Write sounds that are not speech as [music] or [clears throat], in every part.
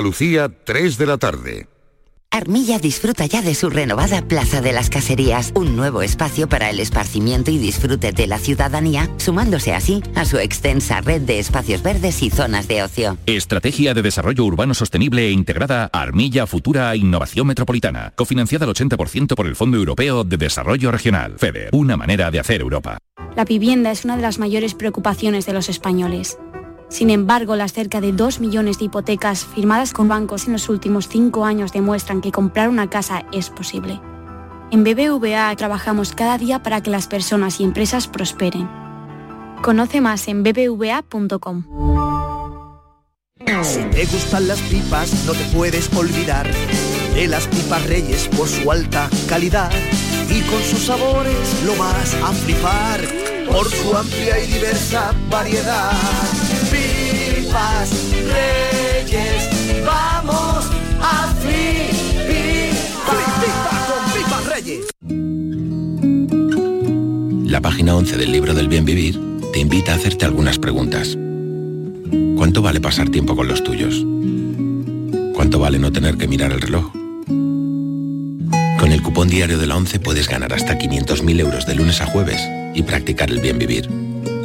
Lucía, 3 de la tarde. Armilla disfruta ya de su renovada Plaza de las Caserías, un nuevo espacio para el esparcimiento y disfrute de la ciudadanía, sumándose así a su extensa red de espacios verdes y zonas de ocio. Estrategia de Desarrollo Urbano Sostenible e Integrada Armilla Futura Innovación Metropolitana, cofinanciada al 80% por el Fondo Europeo de Desarrollo Regional, FEDER, una manera de hacer Europa. La vivienda es una de las mayores preocupaciones de los españoles. Sin embargo, las cerca de 2 millones de hipotecas firmadas con bancos en los últimos 5 años demuestran que comprar una casa es posible. En BBVA trabajamos cada día para que las personas y empresas prosperen. Conoce más en bbva.com. Si te gustan las no te puedes olvidar de las pipas Reyes por su alta calidad y con sus sabores lo vas a flipar por su amplia y diversa variedad. Pipas Reyes, vamos a flipar con Pipas Reyes. La página 11 del libro del bien vivir te invita a hacerte algunas preguntas. ¿Cuánto vale pasar tiempo con los tuyos? ¿Cuánto vale no tener que mirar el reloj? Con el cupón diario de la 11 puedes ganar hasta 500.000 euros de lunes a jueves y practicar el bien vivir.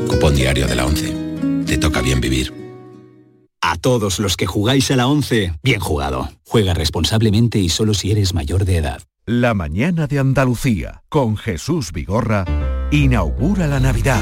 Cupón diario de la 11. Te toca bien vivir. A todos los que jugáis a la 11, bien jugado. Juega responsablemente y solo si eres mayor de edad. La mañana de Andalucía, con Jesús Vigorra, inaugura la Navidad.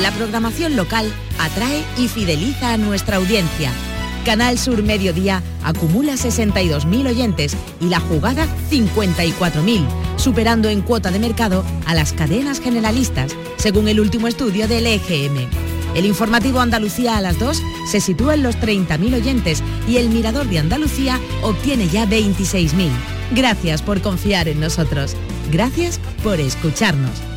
La programación local atrae y fideliza a nuestra audiencia. Canal Sur Mediodía acumula 62.000 oyentes y la jugada 54.000, superando en cuota de mercado a las cadenas generalistas, según el último estudio del EGM. El informativo Andalucía a las 2 se sitúa en los 30.000 oyentes y el Mirador de Andalucía obtiene ya 26.000. Gracias por confiar en nosotros. Gracias por escucharnos.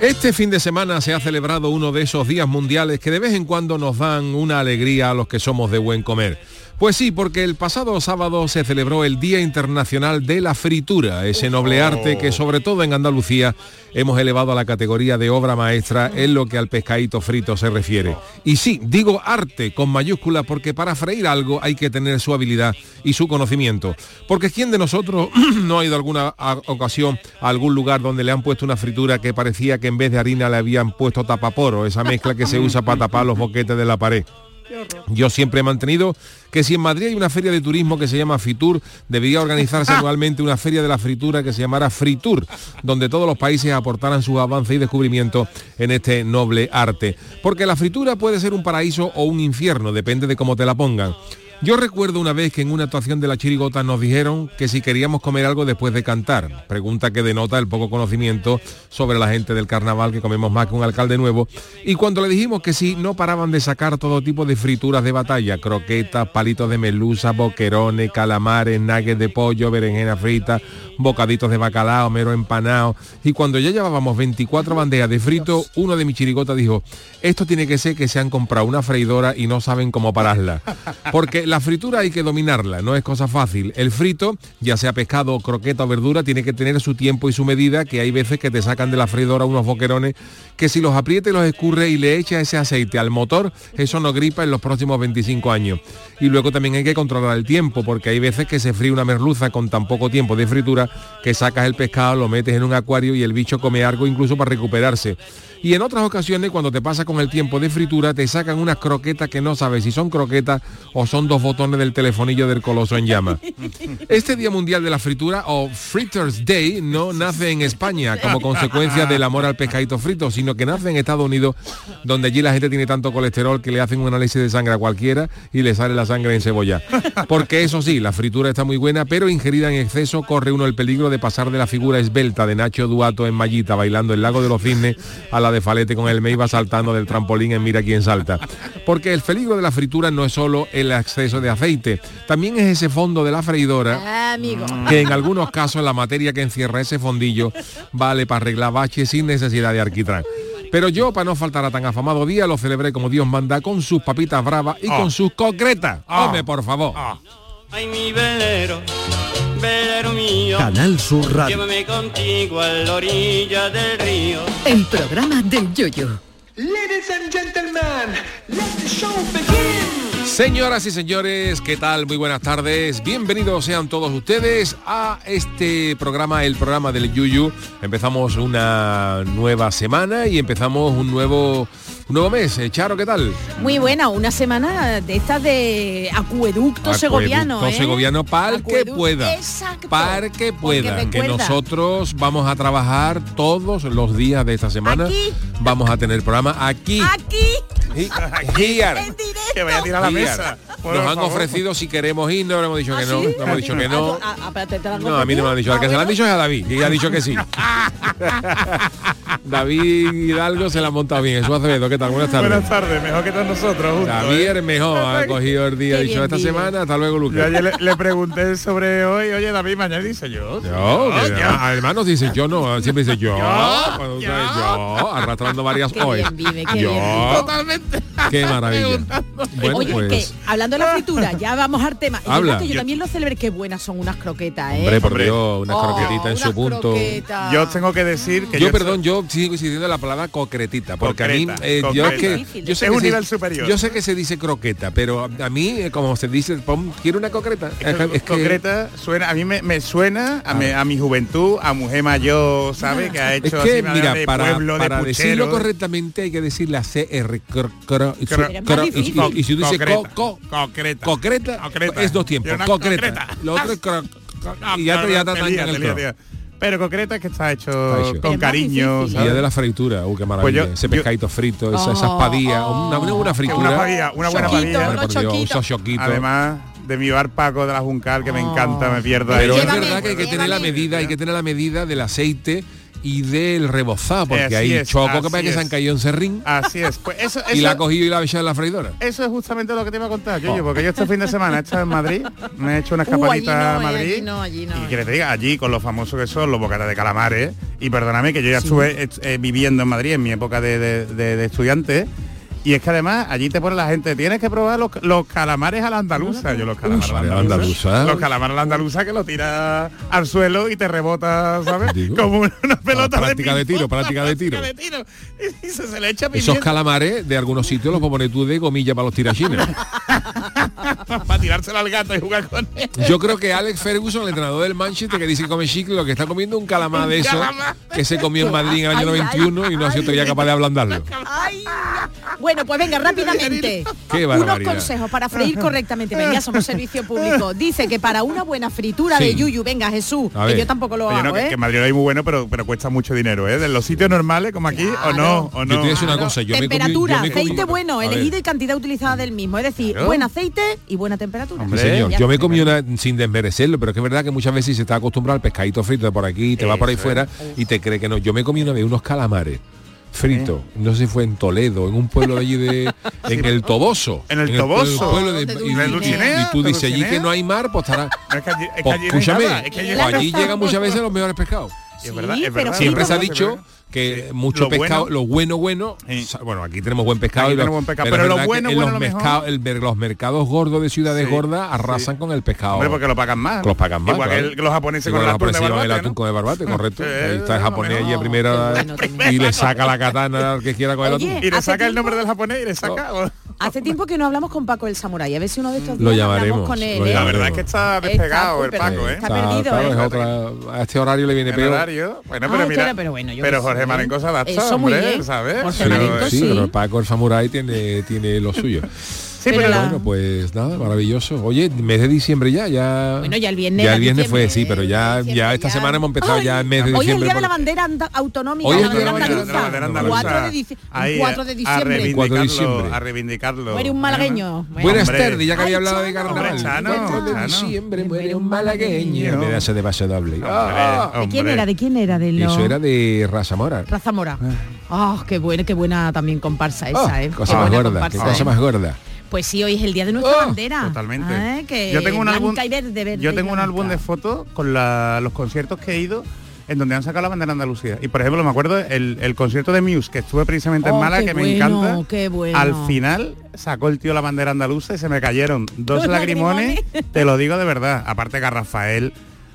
Este fin de semana se ha celebrado uno de esos días mundiales que de vez en cuando nos dan una alegría a los que somos de buen comer. Pues sí, porque el pasado sábado se celebró el Día Internacional de la Fritura, ese noble arte que sobre todo en Andalucía hemos elevado a la categoría de obra maestra en lo que al pescadito frito se refiere. Y sí, digo arte con mayúscula porque para freír algo hay que tener su habilidad y su conocimiento. Porque ¿quién de nosotros [clears throat] no ha ido alguna ocasión a algún lugar donde le han puesto una fritura que parecía que en vez de harina le habían puesto tapaporo, esa mezcla que se usa para tapar los boquetes de la pared? Yo siempre he mantenido que si en Madrid hay una feria de turismo que se llama Fitur, debería organizarse [laughs] anualmente una feria de la fritura que se llamara Fritur, donde todos los países aportaran sus avances y descubrimientos en este noble arte. Porque la fritura puede ser un paraíso o un infierno, depende de cómo te la pongan. Yo recuerdo una vez que en una actuación de la chirigota nos dijeron que si queríamos comer algo después de cantar, pregunta que denota el poco conocimiento sobre la gente del carnaval que comemos más que un alcalde nuevo, y cuando le dijimos que sí, no paraban de sacar todo tipo de frituras de batalla, croquetas, palitos de melusa, boquerones, calamares, nuggets de pollo, berenjena frita, bocaditos de bacalao, mero empanado, y cuando ya llevábamos 24 bandejas de frito, uno de mis chirigotas dijo, esto tiene que ser que se han comprado una freidora y no saben cómo pararla, porque la fritura hay que dominarla, no es cosa fácil. El frito, ya sea pescado, croqueta o verdura, tiene que tener su tiempo y su medida, que hay veces que te sacan de la freidora unos boquerones que si los aprieta y los escurre y le echa ese aceite al motor, eso no gripa en los próximos 25 años. Y luego también hay que controlar el tiempo, porque hay veces que se fríe una merluza con tan poco tiempo de fritura que sacas el pescado, lo metes en un acuario y el bicho come algo incluso para recuperarse. Y en otras ocasiones, cuando te pasa con el tiempo de fritura, te sacan unas croquetas que no sabes si son croquetas o son dos botones del telefonillo del coloso en llama. [laughs] Este Día Mundial de la Fritura, o Fritters Day, no nace en España como consecuencia del amor al pescadito frito, sino que nace en Estados Unidos, donde allí la gente tiene tanto colesterol que le hacen un análisis de sangre a cualquiera y le sale la sangre en cebolla. Porque eso sí, la fritura está muy buena, pero ingerida en exceso corre uno el peligro de pasar de la figura esbelta de Nacho Duato en Mallita bailando el lago de los cisnes a la de Falete con el Meiva saltando del trampolín en Mira quién salta. Porque el peligro de la fritura no es solo el exceso de aceite, también es ese fondo de la freidora Ah, amigo. que en algunos casos la materia que encierra ese fondillo vale para arreglar baches sin necesidad de arquitrán. Pero yo, para no faltar a tan afamado día, lo celebré como Dios manda, con sus papitas bravas y con sus concretas. Hombre, por favor. Ay, mi velero, velero mío. Canal Sur Radio. Llévame contigo a la orilla del río. El programa del yoyo. Ladies and gentlemen, let the show begin. Señoras y señores, ¿qué tal? Muy buenas tardes. Bienvenidos sean todos ustedes a este programa, el programa del Yuyu. Empezamos una nueva semana y empezamos un nuevo, un nuevo mes. Eh, Charo, ¿qué tal? Muy buena, una semana de estas de acueducto segoviano. ¿eh? segoviano para que pueda. exacto. Para que pueda. Que nosotros vamos a trabajar todos los días de esta semana. Aquí. Vamos a tener programa aquí. Aquí. Here. Que vaya a tirar la mesa. Por Nos han favor. ofrecido si queremos ir, no le hemos dicho que no. ¿Ah, sí? No hemos dicho que no. Ah, ah, No, a mí no me han dicho. Al que se lo han dicho es a David, y ha dicho que sí. [laughs] David Hidalgo se la ha montado bien. Eso Acevedo, ¿qué tal? Buenas tardes. Buenas tardes, mejor que todos nosotros juntos. David ¿eh? es mejor, ha cogido el día, ha dicho esta vive. semana, hasta luego Yo Lucas. ayer le, le pregunté sobre hoy, oye David, mañana dice yo. Yo, que- yo. ah, hermanos dice yo no, siempre dice yo, cuando yo. yo, arrastrando varias hoy. bien vive, qué yo, bien vive. [laughs] Qué maravilla. Bueno, Oye, pues, que hablando de la fritura, ya vamos al tema. Es Habla. que yo, Yo- también lo celebré, qué buenas son unas croquetas, ¿eh? hombre, por. Dios, una Oh, croquetita en su unas punto. croquetas. Yo tengo que decir que Yo, perdón, yo sigo insistiendo la palabra concretita, porque a mí, eh, yo es que, yo sé Es que un se- nivel superior. Yo sé que se dice croqueta, pero a a mí, eh, como se dice, pon, quiero una concreta. Es que- es que- concreta suena a mí me, me suena a, mi, a mi juventud a mujer mayor sabe que ha es hecho que, así manera mira, de para, pueblo de para decirlo correctamente hay que decir la CR. cro- cro- y si tú dices co, Concreta, co- concreta. concreta, Concreta. es dos tiempos. Concreta. concreta. Lo otro es cro- No, y ya te, ya el. Pero concreta es que está hecho, Está hecho. Con es cariño. Y de la fritura, uh, qué maravilla. Pues yo- Ese yo- pescadito frito, esa- esas Oh, padillas, oh. una, una fritura. Una padilla, una buena Choquito, padilla. Además de mi bar Paco de la Juncal, que me Oh. encanta, me pierdo Pero ahí. es verdad que hay que tener la medida, hay que tener la medida del aceite y del rebozado, porque Así hay es, choco que parece que se han caído en serrín Así es. Pues eso, y la ha eso, cogido y la ha echado en la freidora. eso es justamente lo que te iba a contar, yo, Oh. porque yo este fin de semana he estado en Madrid, me he hecho una [laughs] Uh, escapadita no, a eh, Madrid. allí no, allí no. Y que te diga, allí con lo famosos que son los bocatas de calamares, y perdóname que yo ya estuve eh, eh, viviendo en Madrid en mi época de, de- de- de estudiante, y es que además allí te pone la gente, tienes que probar los, los calamares a la andaluza. Yo los calamares a la andaluza. Los calamares a la andaluza que lo tira al suelo y te rebota, ¿sabes? Digo. Como una, pelota práctica de tiro, práctica de tiro. práctica de tiro. Y, se, se le echa Esos pimienta calamares de algunos sitios los pones tú de gomilla para los tirachines. [laughs] para tirárselo al gato y jugar con él. Yo creo que Alex Ferguson, el entrenador del Manchester, que dice que come chicle, lo que está comiendo es un calamar de eso calamar. que se comió en Madrid en el año Ay, ay, 91 y no ha sido ay. todavía capaz de ablandarlo. Bueno, pues venga, rápidamente. Qué Unos consejos para freír correctamente. Venga, somos servicio público. [laughs] Dice que para una buena fritura de yuyu, venga Jesús, que yo tampoco lo Oye, hago, no, que, ¿eh? que en Madrid hay muy bueno, pero, pero cuesta mucho dinero, ¿eh? De los sitios normales, como aquí, o no, o no. Yo te decir una cosa, yo me comí- temperatura, yo me comí- aceite bueno, elegido y cantidad utilizada del mismo. Es decir, Claro. buen aceite y buena temperatura. Sí, señor. Ya Yo me comí una sin desmerecerlo, pero es que es verdad que muchas veces se está acostumbrado al pescadito frito de por aquí, te va por ahí fuera y te cree que no. Yo me comí una vez unos calamares fritos, no sé si fue en Toledo, en un pueblo allí de [laughs] en el Toboso. En el Toboso. pueblo de- De y, Dulcinea. y- y tú ¿De dices allí que no hay mar, pues estará. Es es que allí no es que allí- pues allí llegan muchas veces los mejores pescados. Es verdad, es pero verdad. Siempre se ha Sí, dicho que mucho Lo pescado, bueno- lo bueno bueno, bueno, aquí tenemos buen pescado, y lo- tenemos buen pescado, es pero lo bueno, bueno, los, lo el los mercados gordos de ciudades Sí, gordas arrasan con el pescado. Hombre, porque lo pagan más. Los pagan más. Igual que claro. el- que los japoneses Igual con el los atún de barbate, el atún con el barbate, correcto. [laughs] Eh, Ahí está el lo japonés allí primera y le saca la katana al que quiera con el atún. Y le saca el nombre del japonés y le saca. [laughs] Hace tiempo que no hablamos con Paco el Samurai. A ver si uno de estos Lo días hablamos llamaremos, con él. lo ¿eh? La verdad es que está despegado el Paco, ¿eh? Está perdido, ¿eh? es otra- a este horario le viene En peor. Bueno, Ah, pero mira. era- pero bueno, yo pero Jorge sé. Marenco se adapta, hombre, bien. ¿sabes? Jorge Pero, Marenco, sí, sí. pero Paco el Samurai tiene, tiene lo suyo. [laughs] Sí, pero la- bueno, pues nada, maravilloso. Oye, mes de diciembre ya, ya. Bueno, ya el viernes Ya el viernes fue, diciembre, sí, pero ya, ya esta semana hemos empezado Ay, ya el mes de Hoy es el diciembre. día de la bandera autonómica, Hoy la es el día de bandera la andaluza. bandera andaluza. 4 de, dici- Ahí, 4 de A diciembre. 4 de reivindicarlo, diciembre. a reivindicarlo. Muere un malagueño. Buenas Hombre. tardes, ya que había hablado de carnaval. Hombre, Chano, 4 de Chano. diciembre muere un malagueño. Me da ese de doble. Ah, ¿De quién era? ¿De quién era? De. Eso era de Raza Mora. Raza Mora. Ah, qué buena, qué buena también comparsa esa, Ah, ¿eh? cosa Qué más gorda, cosa ¿eh? más gorda. Pues sí, hoy es el día de nuestra Oh, bandera. Totalmente. Ah, que Yo tengo un álbum. blanca y verde, verde yo y tengo un álbum blanca. de fotos con la- los conciertos que he ido en donde han sacado la bandera de Andalucía. Y por ejemplo, me acuerdo el, el concierto de Muse, que estuve precisamente en Oh, Málaga, que me encanta. qué bueno. Al final sacó el tío la bandera andaluza y se me cayeron dos [laughs] lagrimones, te lo digo de verdad. Aparte que a Rafael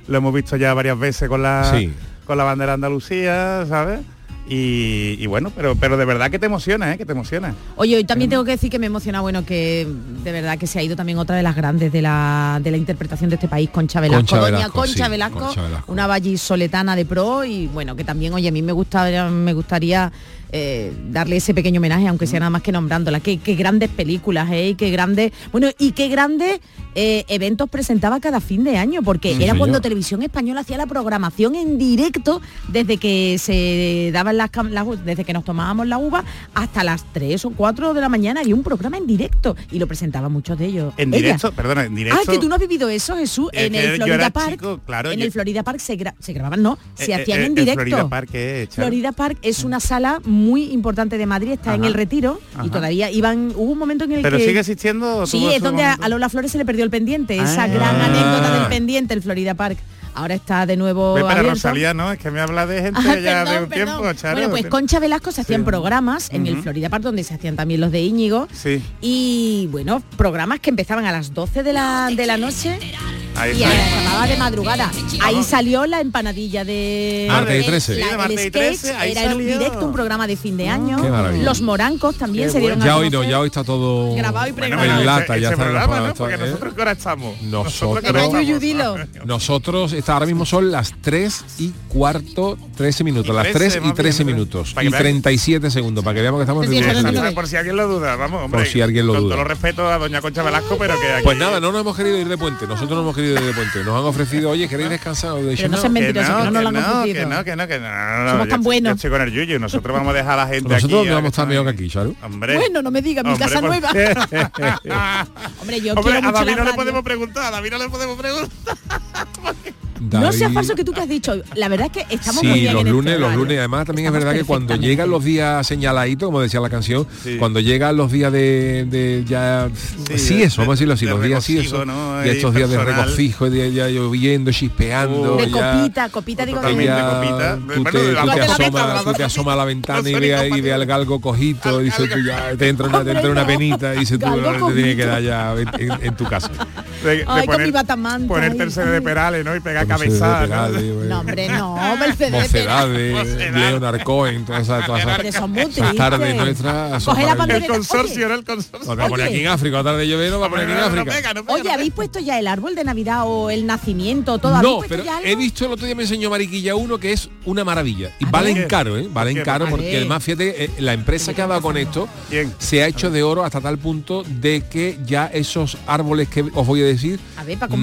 lo hemos visto ya varias veces con la Sí. con la bandera de Andalucía, ¿sabes? Y, y bueno, pero pero de verdad que te emociona, ¿eh? Que te emociona. Oye, hoy también tengo que decir que me emociona, bueno, que de verdad que se ha ido también otra de las grandes de la, de la interpretación de este país, Concha Velasco. Concha Doña Velasco, Concha, sí, Velasco, Concha Velasco. una vallisoletana de pro y bueno, que también, oye, a mí me gustaría, me gustaría eh, darle ese pequeño homenaje, aunque sea nada más que nombrándola. Qué, qué grandes películas, ¿eh? Y qué grandes, bueno, y qué grandes eh, eventos presentaba cada fin de año, porque Sí, era señor. cuando Televisión Española hacía la programación en directo desde que se daban las, las- desde que nos tomábamos la uva hasta las 3 o 4 de la mañana había un programa en directo y lo presentaban muchos de ellos. En Ella. directo, perdona, en directo. Ah, que tú no has vivido eso, Jesús. Es en el Florida Park. chico, claro, en yo- el Florida Park se, gra- se grababan, no, se Eh, hacían en directo. Florida Park. Florida Park es una sala muy importante de Madrid, está en el retiro Ajá. y todavía iban, hubo un momento en el Pero que sigue existiendo. Sí, es donde a, a Lola Flores se le perdió el pendiente, esa Ah. gran anécdota del pendiente, el Florida Park. Ahora está de nuevo Ve, abierto. Rosalía, ¿no? Es que me habla de gente [laughs] Ah, ya de perdón, un perdón. tiempo, Charo. Bueno, pues Concha Velasco se hacían Sí. programas en el. Florida Park donde se hacían también los de Íñigo Sí, y bueno, programas que empezaban a las 12 de la, de la noche ahí y está. acababa de madrugada. Ahí salió la empanadilla de Martes y el- 13. la- Sí, de el Martes y sketch 13, ahí era en un salió. directo, un programa de fin de año. Qué maravilla. Los morancos también Qué se dieron Ya a hoy no, conocer. ya hoy está todo Grabado y pregrabado. en lata, ese- ya ese está programa, grabado, ¿no? Porque ¿eh? nosotros que ahora estamos. Nosotros-. Yuyu, dilo. Nosotros está, ahora mismo son las 3 y cuarto, 13 minutos, las 13 3 y más 13 bien, minutos para que y veas. 37 segundos, para que veamos que estamos en Sí, Por si alguien lo duda, vamos, hombre. Por si alguien lo con duda. todo respeto a doña Concha Velasco, pero que aquí... Pues nada, no nos hemos querido ir de puente, nosotros no hemos querido de puente. Nos han ofrecido, oye, ¿queréis descansar? De Pero no sean mentirosos, que no nos lo han no, ofrecido. que no, que no, que no, no, no, Somos tan buenos. Estoy con el Yuyu, nosotros vamos a dejar a la gente Nosotros aquí. vamos a estar que mejor que aquí, ¿sabes? Hombre. Bueno, no me digas, mi Hombre, casa nueva. [laughs] Hombre, yo Hombre, quiero a mucho David la no le podemos preguntar, a David no le podemos preguntar. [laughs] David... No sea falso que tú te has dicho. La verdad es que estamos sí, muy bien los en este lunes, este los lunes. Además también estamos es verdad que cuando llegan los días señaladitos, como decía la canción, sí. cuando llegan los días de, de ya sí, sí eso, de, vamos a decirlo así, de los días sí eso, ¿no? y estos personal. días de regocijo, de, ya lloviendo, chispeando, de copita, copita digo, de copita. Tú te, bueno, tú te asomas, tú te a la ventana y ve y ve al galgo cojito, y dice tú ya te entra una, te entra una penita y dice tú te tiene que dar ya en tu casa. Ponerte el de Perales, ¿no? Y pegar eh. ¿no? hombre, no, Mercedes Mocedades, Leonard todas esas, tardes nuestras. El consorcio, era el consorcio. A poner aquí en África, la tarde va a poner aquí en África. Oye, ¿habéis puesto ya el árbol de Navidad o el nacimiento? No, pero ya he visto, el otro día me enseñó Mariquilla uno que es una maravilla. Y valen caro, ¿eh? Valen caro porque además, fíjate, eh, la empresa que ha dado con esto se ha hecho de oro hasta tal punto de que ya esos árboles que os voy a decir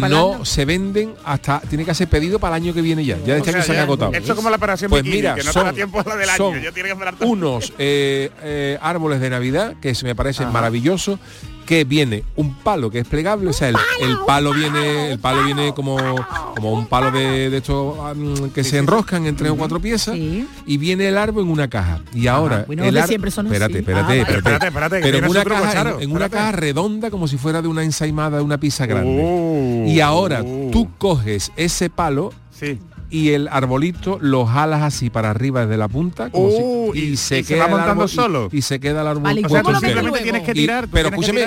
no se venden hasta, tiene que ese pedido para el año que viene ya. Ya este o año sea, se han agotado. Esto es como la operación pues mira, que no son, te da tiempo a la del año. Son que unos eh, eh, árboles de Navidad que se me parecen Ajá. maravillosos que viene un palo que es plegable, o sea, el, el palo viene, el palo viene como, como un palo de, de estos um, que se enroscan en tres o cuatro piezas y viene el árbol en una caja. Y ahora siempre son espérate, espérate, espérate, espérate, pero en una caja, en, una caja redonda como si fuera de una ensaimada, de una pizza grande. Y ahora tú coges ese palo Sí y el arbolito lo jalas así para arriba desde la punta como oh, si, uh, y, y, se y queda se va montando árbol, solo y, y, se queda el árbol o sea, tú simplemente tienes que tirar pero escúchame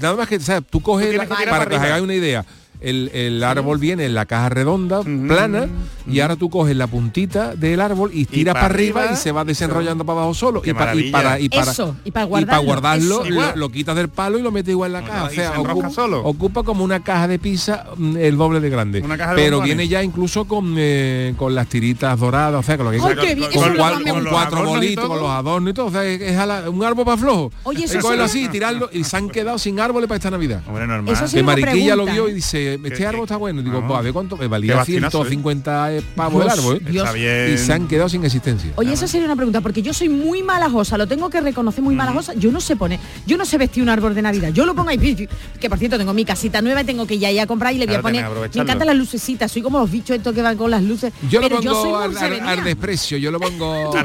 nada más que o sea, tú coges tú la, para, para que os hagáis una idea el, el árbol viene en la caja redonda, plana, y ahora tú coges la puntita del árbol y tiras para, arriba, y se va desenrollando para abajo solo. Y, para y para, eso, y para guardarlo, y para guardarlo. lo, quitas del palo y lo metes igual en la caja. o sea, ocupa, como una caja de pizza mm, el doble de grande. Pero viene ya incluso con, eh, con las tiritas doradas, o sea, con, lo que oh, con, con, cuatro bolitos, con los adornos y todo. O sea, es un árbol para flojo. Y cogerlo así, tirarlo y se han quedado sin árboles para esta Navidad. Bueno, que Mariquilla lo vio y dice, este árbol está bueno. Digo, a ver cuánto me valía 150 ¿eh? pavos Dios, el árbol. Está bien. Y se han quedado sin existencia. Oye, esa sería una pregunta, porque yo soy muy malajosa, lo tengo que reconocer muy malajosa. Yo no sé pone yo no sé vestir un árbol de Navidad. Yo lo pongo ahí, [laughs] que por cierto tengo mi casita nueva y tengo que ya ir a comprar y le voy a poner. Me encantan las lucecitas, soy como los bichos estos que van con las luces. Yo lo pongo yo al, desprecio, yo lo pongo. [laughs]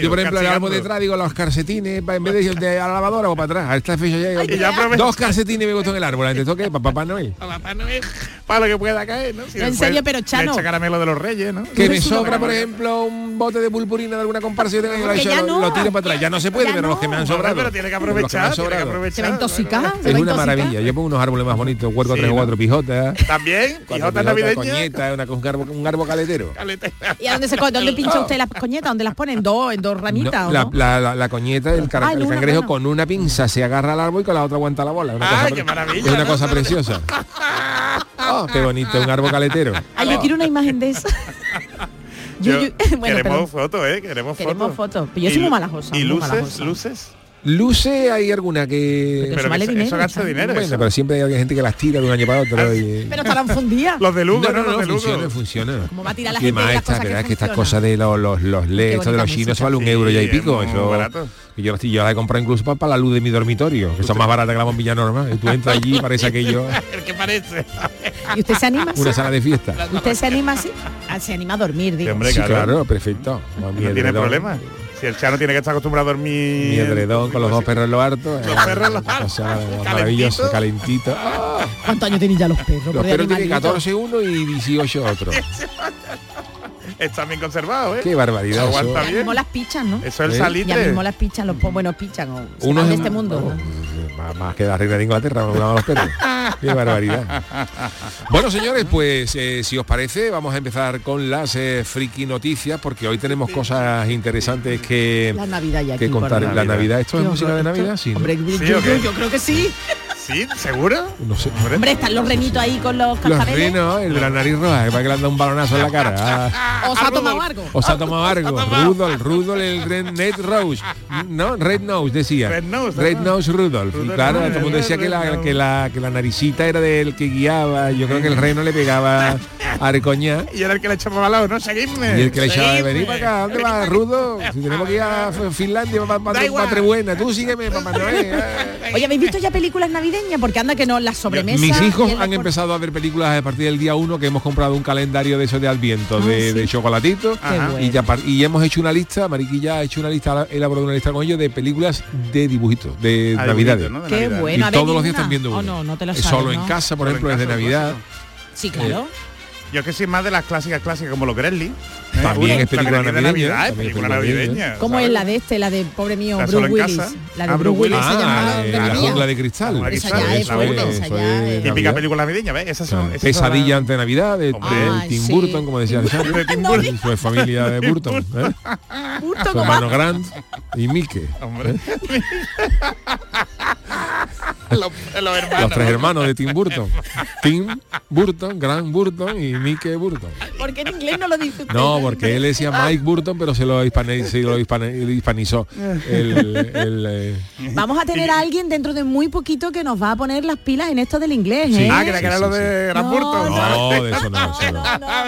Yo por ejemplo el árbol detrás digo los calcetines, en vez de, de a la lavadora o para atrás. A esta fecha ya, dos calcetines me gustó en el árbol, antes toque para Papá Noel. Papá Noel para lo que pueda caer, ¿no? En serio, pero Chano. Echa caramelo de los reyes, ¿no? Que me sobra, por ejemplo, un bote de pulpurina de alguna comparsa yo lo, tiro para atrás. Ya no se puede, pero los que me han sobrado. Pero tiene que aprovechar, tiene. Se va a intoxicar. Es una maravilla. Yo pongo unos árboles más bonitos, cuerpo tres o cuatro pijotas. También, pijotas navideñas. Coñeta, un árbol caletero. ¿Y a dónde se pincha usted las coñetas? ¿Dónde las pone? Dos, en dos ramitas? La coñeta, el cangrejo con una pinza se agarra al árbol y con la otra aguanta la bola. Qué maravilla! Es una cosa preciosa. [laughs] Oh, qué bonito, un árbol caletero. Ay, yo quiero una imagen de eso. [laughs] [laughs] Queremos fotos, ¿eh? Queremos, fotos. Queremos fotos. Foto. Yo soy muy malajosa. ¿Y luces? ¿Luces? Luce hay alguna que... Pero, eso, gasta dinero. Bueno, pero siempre hay gente que las tira de un año para otro. Ah, y... Pero estarán fundidas. los de Lugo, no, no, no, no funciona. Como va a tirar la gente más cosas que, estas cosas de los, los, los LED, esto de los chinos, vale un euro ya y pico. Es. Yo, yo he comprado incluso para, para, la luz de mi dormitorio, que son más baratas que la bombilla normal. y Tú entras allí y parece aquello... [laughs] El que parece. ¿Y usted se anima? Una sala de fiesta. ¿Usted se anima así? Ah, se anima a dormir, digo. Claro, perfecto. No tiene problema. Si el Chano tiene que estar acostumbrado a dormir. Mi edredón con los dos perros en lo harto. Los eh, perros en lo harto. O sea, maravilloso, [laughs] calentito. [laughs] ¿Cuántos años tienen ya los perros? Los perros tienen 14 uno y 18 otro. [laughs] Están bien conservados, ¿eh? Qué barbaridad. Aguanta bien. Ya mismo las pichan, ¿no? Eso es el ¿Eh? salitre. Ya mismo las pichan, los bueno, pichan o Uno de este mundo más, que la reina de Inglaterra, los [laughs] perros. Qué barbaridad. Bueno, señores, pues eh, si os parece, vamos a empezar con las eh, friki noticias, porque hoy tenemos cosas interesantes que, la Navidad ya que contar. La Navidad, ¿esto es música de Navidad? Sí. Hombre, yo creo que sí. ¿Sí? ¿Seguro? No. Hombre, están los renitos ahí con los cascabeles. Los renos, el la nariz roja, para que le han dado un balonazo en la cara. [laughs] Ah. Os ha tomado [laughs] algo. Os ha tomado algo. Rudolf, Rudolf, el Red Ned Rose. No, Red Nose decía. Red Nose. Red Nose Rudolf. Claro, todo el mundo decía que la, que, la, que la naricita era del que guiaba. Yo creo que el reno le pegaba... Arcoñá. Y era el que le echaba al lado, no, seguidme. Y el que le echaba de venir para acá, ¿dónde Rudo? Si tenemos que ir a Finlandia para Patria Buena, tú sígueme, papá [laughs] eh. Oye, ¿habéis visto ya películas navideñas? Porque anda que no, las sobremesas. Mis hijos han empezado a ver películas a partir del día 1 que hemos comprado un calendario de eso de Adviento, ah, de, de chocolatitos. Y, ya, y hemos hecho una lista, Mariquilla ha hecho una lista, elaborado una lista con ellos de películas de dibujitos, de ah, Navidades. Qué bueno. Todos los días están viendo oh, uno. no, no te Solo en casa, por ejemplo, es de Navidad. Sí, claro. Eh, yo que soy más de las clásicas clásicas como los Gremlins. ¿eh? También es película navideña. Navidad, es película navideña. ¿Cómo es la de este, la de pobre mío, la Bruce Willis? La de ah, Willis ah, La eh, de cristal. La. Típica película navideña, ¿ves? Pesadilla ante Navidad de, Tim. Burton, como decía Alexander. Familia de Burton. ¿eh? Burton. Hermano Grant y Mike. Hombre. [laughs] [laughs] ¿eh? los, los hermanos. Los tres hermanos de Tim Burton. Tim Burton, Grant Burton y Mickey Burton. ¿Por qué en inglés no lo dice usted? No, porque él decía Mike Burton, pero se lo, hispane- se lo hispane- hispanizó. El, el, eh, Vamos a tener a alguien dentro de muy poquito que nos va a poner las pilas en esto del inglés, Sí. ¿eh? Ah, que era, Sí, lo sí, de Gran No, Burton. no, de eso no. eso no.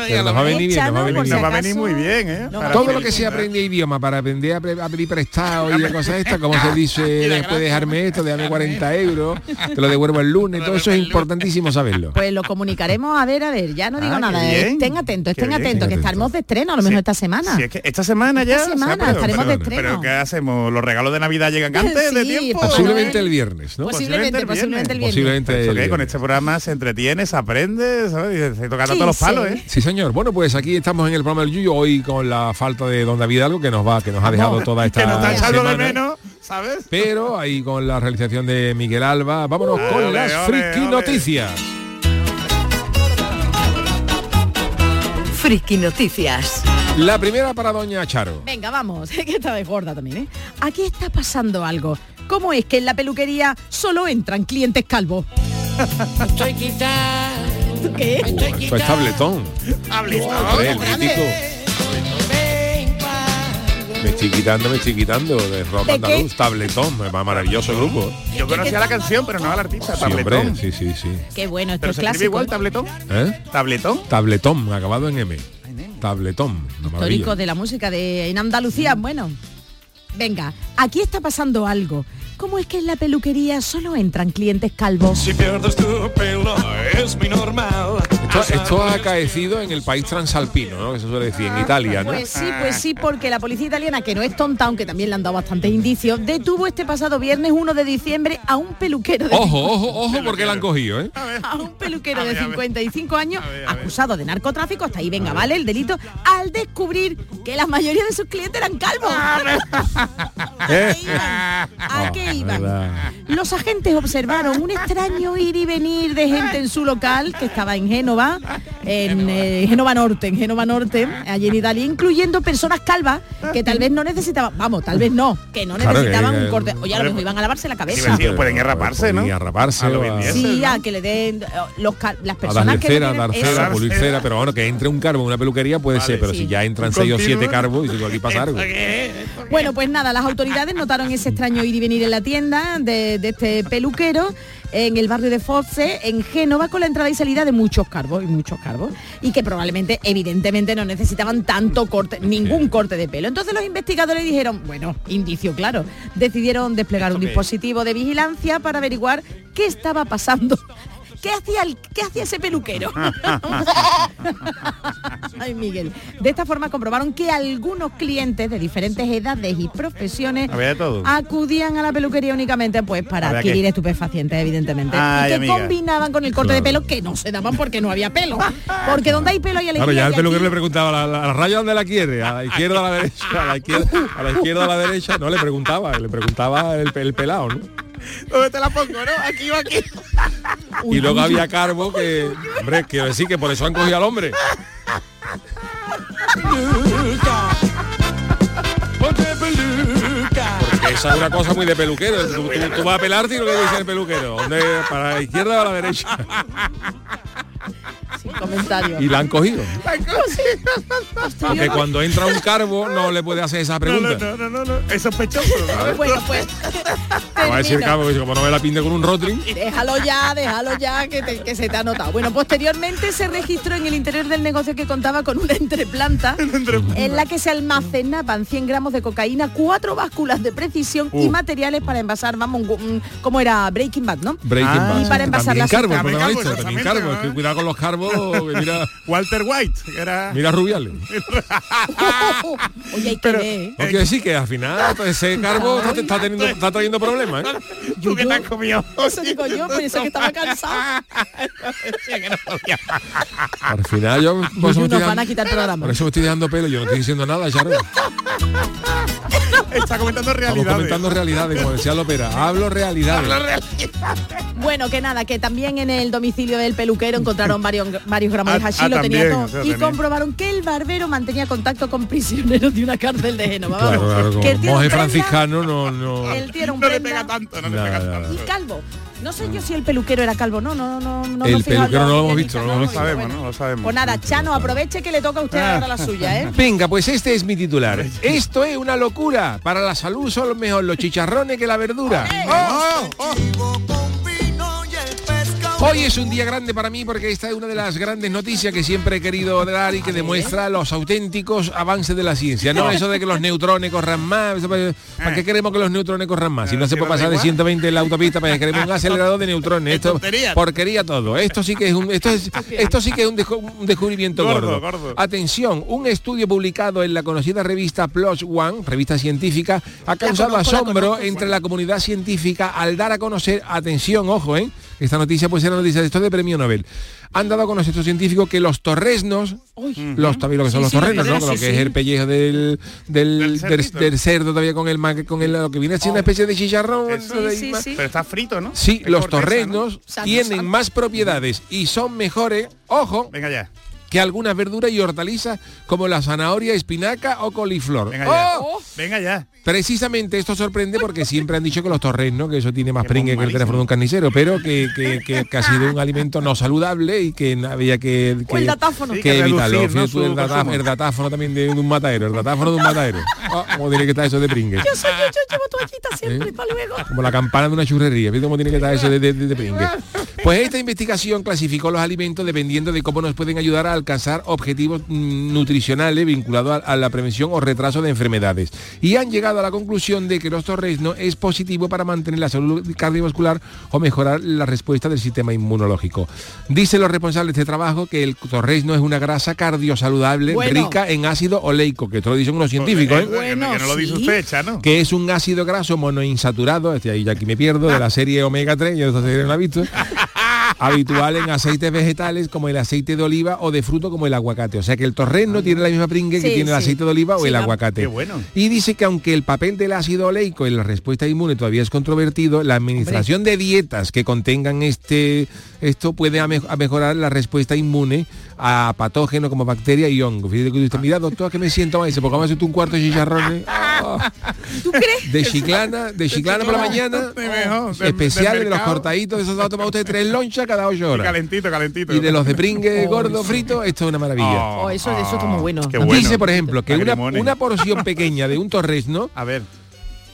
Pero nos va a venir bien, nos va a venir por si bien. Nos va a venir acaso. muy bien, ¿eh? Todo lo que sea aprender idioma para aprender a, pedir prestado y de cosas estas, como se dice, después de dejarme esto, déjame 40 euros, te lo devuelvo el lunes, todo eso es importantísimo saberlo. Pues lo comunicaremos, a ver, a ver, ya no digo Ah, nada, bien. estén atentos, estén bien. atentos, que estaremos de estreno a lo Sí. mejor esta semana. Si es que esta semana ya. Esta o sea, semana pero- estaremos de estreno. Pero ¿qué hacemos? ¿Los regalos de Navidad llegan antes de tiempo? Posiblemente el viernes, ¿no? Posiblemente, posiblemente el viernes. Posiblemente el que con viernes. este programa se entretiene, se aprende, ¿sabes? Y se tocan todos los sí. palos, ¿eh? Sí, señor. Bueno, pues aquí estamos en el programa del Yuyo hoy con la falta de Don David Algo que nos va, que nos ha dejado toda esta Que nos está echando de menos, ¿sabes? Pero ahí con la realización de Miguel Alba, vámonos con Ole, las ole, friki ole. noticias. Friki Noticias. La primera para Doña Charo. Venga, vamos, [laughs] que esta vez gorda también, ¿eh? Aquí está pasando algo. ¿Cómo es que en la peluquería solo entran clientes calvos? Estoy quitando. ¿Qué? Estoy Pues mítico. Me estoy quitando, me estoy quitando de rock ¿De andaluz, tabletón, ma- maravilloso grupo. Yo conocía la canción, pero no al artista. Sí, Tabletón. hombre, sí, sí, sí. Qué bueno, esto Pero es se escribe clásico. igual, tabletón. ¿Eh? Tabletón. Tabletón, acabado en M. Tabletón, Histórico de la música de en Andalucía, bueno. Venga, aquí está pasando algo. ¿Cómo es que en la peluquería solo entran clientes calvos? Si pierdes tu pelo es muy normal. Esto, esto ha acaecido en el país transalpino, ¿no? Que se suele decir, en Italia, ¿no? Pues sí, pues sí, porque la policía italiana, que no es tonta, aunque también le han dado bastantes indicios, detuvo este pasado viernes 1 de diciembre a un peluquero de, Ojo, ojo, ojo, porque la han cogido, ¿eh? a un peluquero de 55 años acusado de narcotráfico, hasta ahí venga, ¿vale? El delito, al descubrir que la mayoría de sus clientes eran calvos. [laughs] ¿A qué iban? ¿A qué iban? Los agentes observaron un extraño ir y venir de gente en su local, que estaba en Génova, en eh, Génova Norte, en Génova Norte, allí en Italia, incluyendo personas calvas que tal vez no necesitaban, vamos, tal vez no, que no Claro, necesitaban que- un corte. Oye, a lo mejor iban a lavarse la cabeza. Sí, pueden ir a raparse, ¿no? Y a raparse, A. Sí, a que le den eh, los las a personas que no cera, dar eso. cera, pulir cera, pero bueno, que entre un carbo en una peluquería puede Vale. ser, pero Sí. si ya entran Un seis o continuo. siete carbos, y digo, aquí pasa algo. Bueno, pues nada, las autoridades notaron ese extraño ir y venir en la tienda de, de este peluquero en el barrio de Fosse, en Génova, con la entrada y salida de muchos carbos y muchos carbos, y que probablemente, evidentemente, no necesitaban tanto corte, ningún corte de pelo. Entonces los investigadores dijeron, bueno, indicio claro, decidieron desplegar un dispositivo de vigilancia para averiguar qué estaba pasando. ¿Qué hacía, el, ¿Qué hacía ese peluquero? [laughs] Ay, Miguel. De esta forma comprobaron que algunos clientes de diferentes edades y profesiones Había de todo. acudían a la peluquería únicamente pues para ¿Había adquirir qué? estupefacientes, evidentemente. Ay, y que amiga. combinaban con el corte de pelo que no se daban porque no había pelo. Porque donde hay pelo hay alegría. Claro, ya el peluquero aquí- le preguntaba, ¿a la, a la raya dónde la quiere? ¿A la izquierda o a la derecha? A la izquierda, a la izquierda a la derecha? No, le preguntaba, le preguntaba el, el pelado, ¿no? ¿Dónde te la pongo, no? Aquí o aquí. y luego había Carbo que, hombre, quiero decir que por eso han cogido al hombre. Porque esa es una cosa muy de peluquero. Tú, tú- tú vas a pelarte y lo que dice el peluquero. ¿Dónde? ¿Para la izquierda o a la derecha? Sin comentario. Y la han cogido. Porque cuando entra un carbo no le puede hacer esa No, pregunta. no, no, no, no, no. Es sospechoso. ¿sabes? Bueno, pues Va a decir carbo que como no me la pinte con un rotring. Déjalo ya, déjalo ya, que, te- que se te ha notado. Bueno, posteriormente se registró en el interior del negocio que contaba con una entreplanta [laughs] en la que se almacenaban 100 gramos de cocaína, cuatro básculas de precisión y materiales para envasar, vamos, un- como era Breaking Bad, ¿no? Breaking Ah, Bad. y para envasar las carbo, carbo, ¿no? cuidado con los carbos, mira, Walter White, que era... mira Rubiales. [laughs] Oye, hay que Pero- ver, ¿eh? No quiere decir que al final pues, ese carbo está, está teniendo, está trayendo problemas, ¿eh? ¿Tú qué te has comido? Eso digo yo, pensé que estaba cansado. Al final yo por eso, me Yuyu, estoy nos van a quitar el programa. por eso me estoy dando pelo, yo no estoy diciendo nada, Charo. Está comentando Estamos realidades. comentando realidades, como decía Lopera. Hablo realidades. Bueno, que nada, que también en el domicilio del peluquero encontraron varios, varios gramos de Ah, hashish, ah, lo tenía también, todo. o sea, y también. comprobaron que el barbero mantenía contacto con prisioneros de una cárcel de Génova. Claro, Vamos, claro, que como el tío monje era un prenda, franciscano no, no. El tío era un No le pega tanto, no le pega tanto. y calvo. No sé yo si el peluquero era calvo, no, no, no, no. El peluquero no lo hemos visto, no lo No lo hemos sabemos, Bueno. ¿no? Lo sabemos. Pues nada, Chano, aproveche que le toca a usted ahora la suya, ¿eh? [laughs] Venga, pues este es mi titular. Esto es una locura. Para la salud son mejor los chicharrones que la verdura. Hoy es un día grande para mí porque esta es una de las grandes noticias que siempre he querido dar y que demuestra los auténticos avances de la ciencia. No [laughs] eso de que los neutrones corran más. ¿Para qué queremos que los neutrones corran más? Si no se puede pasar de 120 en la autopista, para que queremos un acelerador de neutrones. [laughs] Esto porquería todo. Esto sí que es un esto es [laughs] esto sí que es un, descu- un descubrimiento Gordo, gordo. Atención, un estudio publicado en la conocida revista PLOS ONE, revista científica, ha causado asombro entre la comunidad científica al dar a conocer, atención, ojo, ¿eh? Esta noticia puede ser una noticia de esto de premio Nobel. Han dado a conocer estos científicos que los torresnos, los también lo que son Sí, los sí, torresnos, ¿no? Lo sí, que es el pellejo del del, Del del- cerdito. del cerdo todavía con el con el lo que viene siendo una especie de chicharrón. Eso, de- sí, sí. Pero está frito, ¿no? Sí, Es los torresnos ¿no? Tienen más propiedades y son mejores, ojo. Venga ya. Que algunas verduras y hortalizas como la zanahoria, espinaca o coliflor. Venga ya. ¡Oh! Venga ya. Precisamente esto sorprende porque siempre han dicho que los torresnos, que eso tiene más pringue que el teléfono de un carnicero, pero que, que- que- que ha sido un alimento no saludable y que había que, el que, datáfono. que que evitarlo. reducir, ¿no? El, datáfono también de, un matadero, el datáfono de un matadero. Ah, ¿Cómo tiene que estar eso de pringue? Yo soy yo, yo llevo toallita siempre ¿Eh? para luego. Como la campana de una churrería. ¿Viste cómo tiene que estar eso de, de- de- de pringue? Pues esta investigación clasificó los alimentos dependiendo de cómo nos pueden ayudar a alcanzar objetivos mm, nutricionales vinculados a, a la prevención o retraso de enfermedades. Y han llegado a la conclusión de que los torresnos es positivo para mantener la salud cardiovascular o mejorar la respuesta del sistema inmunológico. Dicen los responsables de este trabajo que el torresno es una grasa cardiosaludable Bueno. rica en ácido oleico, que esto lo dicen unos científicos, ¿eh? Que no- que no lo dice sí. usted, Chano. que es un ácido graso monoinsaturado, este ahí ya aquí me pierdo, de la serie omega 3, yo esta serie no la he visto, [laughs] habitual en aceites vegetales como el aceite de oliva o de fruto como el aguacate. O sea que el torresno tiene la misma pringue que Sí, tiene el aceite de oliva o el aguacate. Qué bueno. Y dice que aunque el papel del ácido oleico en la respuesta inmune todavía es controvertido, la administración de dietas que contengan este esto puede a mejorar la respuesta inmune a patógenos como bacteria y hongo. Fíjate que usted, mira doctor que me siento mal, dice, porque vamos a hacerte un cuarto de chicharrones. [laughs] Ah. ¿Tú crees? De chiclana, de chiclana por la mañana, [laughs] De especial de los cortaditos, de esos va a tomar usted tres lonchas cada ocho Y horas. calentito, calentito. Y de los de pringue Oh, gordo frito, esto es una maravilla. Oh, eso- eso está muy bueno. Qué bueno. Dice, por ejemplo, que una, una porción pequeña de un torresno [laughs] A ver,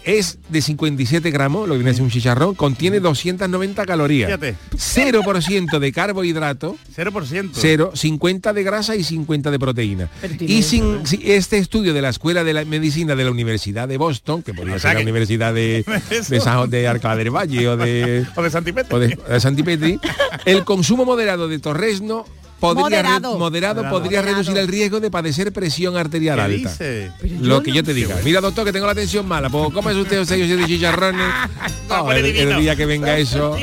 es de 57 gramos, lo que viene a ser un chicharrón, contiene 290 calorías. Fíjate. 0% de carbohidrato, 0%. 0, 50 de grasa y 50 de proteína. Y sin si este estudio de la Escuela de la Medicina de la Universidad de Boston, que podría O sea ser la Universidad de, [laughs] de, San- de del Valle o de, [laughs] O de Santipete. o de, de Santipetri, el consumo moderado de torresno podría re- Moderado. moderado podría Moderado. reducir el riesgo de padecer presión arterial ¿Qué alta. dice? Lo yo que no- yo te diga. Mira, doctor, que tengo la tensión mala. Pues cómese usted seis o siete chicharrones. [laughs] Oh, poner el, el divino. día que venga eso. Oh,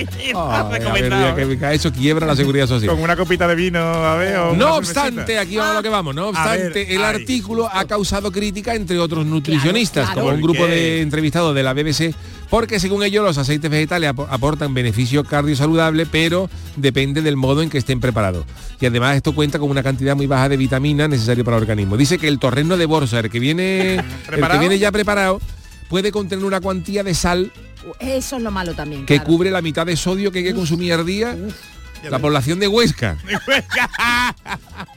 el día que venga eso quiebra la seguridad social. Con una copita de vino, a ver. o No obstante, aquí vamos a lo que vamos, no obstante, ver, el ay. artículo ha causado crítica entre otros nutricionistas, claro. como un ¿Por grupo de entrevistados de la BBC, porque según ellos los aceites vegetales apo- aportan beneficio cardiosaludable, pero depende del modo en que estén preparados. Y además esto cuenta con una cantidad muy baja de vitamina necesaria para el organismo. Dice que el torreno de bolsa, el que viene, [laughs] el que viene ya preparado, puede contener una cuantía de sal Eso es lo malo también. que claro. cubre la mitad de sodio que hay que consumir al día. La población de Huesca. [laughs] [laughs]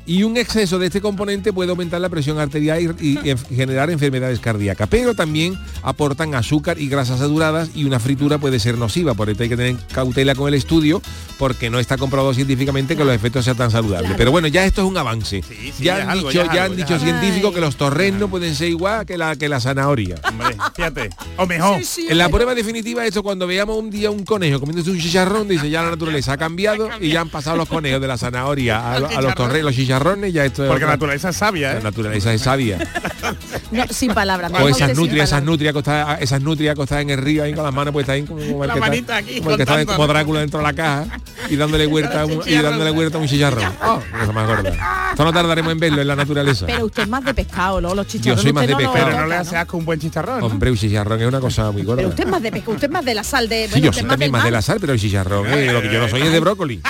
Y un exceso de este componente puede aumentar la presión arterial y, y en- generar enfermedades cardíacas. Pero también aportan azúcar y grasas saturadas y una fritura puede ser nociva. Por eso hay que tener cautela con el estudio porque no está comprobado científicamente que los efectos sean tan saludables. Pero bueno, ya esto es un avance. Sí, sí, ya han algo, dicho, ya es ya algo, han ya dicho es algo. científicos que los torresnos pueden ser igual que la, que la zanahoria. Hombre, fíjate. O mejor. Sí, sí, En la pero- prueba definitiva esto cuando veamos un día un conejo comiéndose un chicharrón, dice ya la naturaleza ha cambiado y ya han pasado los conejos de la zanahoria a, [laughs] lo- a los torres, los chicharrones, ya esto es Porque la naturaleza es sabia, La ¿eh? naturaleza es sabia. [laughs] No, [laughs] sin palabras. O esas nutrias, esas nutrias acostadas, esas nutrias acostadas en el río ahí con las manos pues ahí como, como el La que está- manita aquí, como el que está como Drácula dentro de la caja y dándole [laughs] vuelta a un, y dándole vuelta a un chicharrón. Oh, cosa más gorda. Esto no tardaremos en verlo en la naturaleza. Pero usted es más de pescado, ¿no? Los chicharrones. soy más usted de pescado. Pero no le hace asco un buen chicharrón. ¿no? Hombre, un chicharrón es una cosa muy gorda. Pero usted es más de pescado, usted es más de la sal de. Sí, yo soy también más de la sal, pero el chicharrón, eh, lo que yo no soy es de brócoli.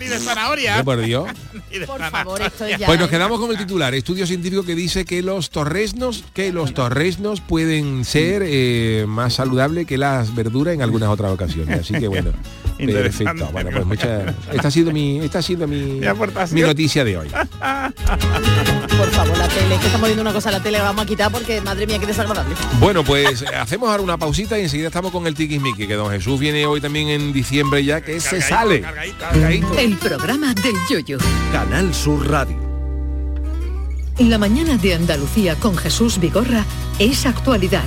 Ni de zanahoria. Por Dios. [laughs] Por favor, esto ya. Pues nos quedamos con el titular, estudio científico que dice que los torresnos, que los torresnos pueden ser eh, más saludables que las verduras en algunas otras ocasiones. Así que bueno. Perfecto. Bueno, pues muchas. Esta ha sido mi, esta ha sido mi, Mi noticia de hoy. Por favor, la tele, que estamos viendo una cosa, la tele la vamos a quitar porque madre mía, qué desagradable. Bueno, pues hacemos ahora una pausita y enseguida estamos con el tiquismiqui, que don Jesús viene hoy también en diciembre ya, que se sale. Cargadito. El programa del Yoyo. Canal Sur Radio. La mañana de Andalucía con Jesús Vigorra es actualidad,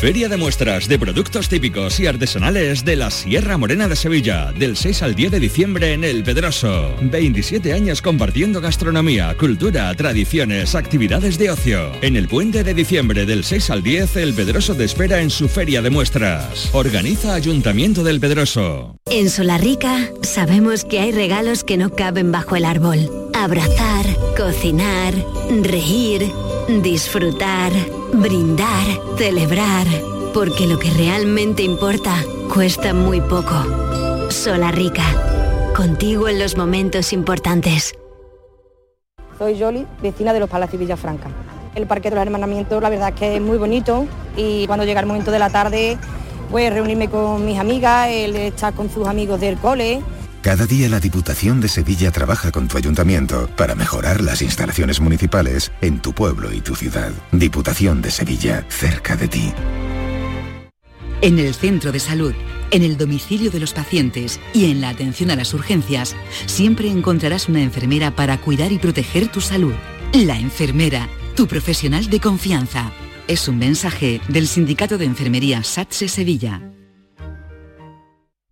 Feria de muestras de productos típicos y artesanales de la Sierra Morena de Sevilla, del 6 al 10 de diciembre en El Pedroso. 27 años compartiendo gastronomía, cultura, tradiciones, actividades de ocio. En el puente de diciembre del 6 al 10, El Pedroso te espera en su Feria de muestras. Organiza Ayuntamiento del Pedroso. En Solarrica sabemos que hay regalos que no caben bajo el árbol. Abrazar, cocinar, reír, disfrutar, brindar, celebrar. Porque lo que realmente importa cuesta muy poco. Solarrica. Contigo en los momentos importantes. Soy Yoli, vecina de los Palacios Villafranca. El Parque de los Hermanamientos, la verdad es que es muy bonito y cuando llega el momento de la tarde, pues reunirme con mis amigas, él estar con sus amigos del cole. Cada día la Diputación de Sevilla trabaja con tu ayuntamiento para mejorar las instalaciones municipales en tu pueblo y tu ciudad. Diputación de Sevilla, cerca de ti. En el centro de salud, en el domicilio de los pacientes y en la atención a las urgencias, siempre encontrarás una enfermera para cuidar y proteger tu salud. La enfermera, tu profesional de confianza. Es un mensaje del Sindicato de Enfermería SATSE Sevilla.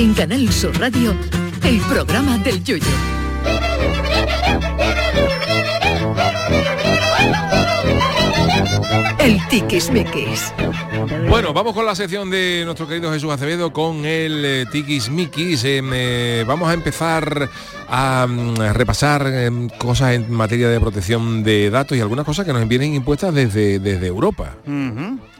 En Canal Sur Radio, el programa del Yoyo. El Tiquismiquis. Bueno, vamos con la sección de nuestro querido Jesús Acevedo con el eh, Tikis Mikis. Em, eh, vamos a empezar a, mm, repasar em, cosas en materia de protección de datos y algunas cosas que nos vienen impuestas desde, desde Europa.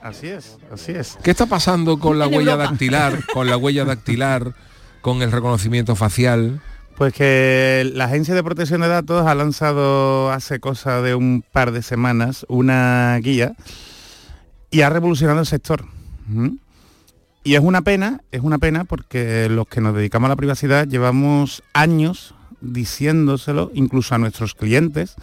Así es, así es. ¿Qué está pasando con la huella Europa. dactilar, con la huella dactilar, con el reconocimiento facial? Pues que la Agencia de Protección de Datos ha lanzado hace cosa de un par de semanas una guía y ha revolucionado el sector. Ujú. Y es una pena, es una pena porque los que nos dedicamos a la privacidad llevamos años diciéndoselo, incluso a nuestros clientes,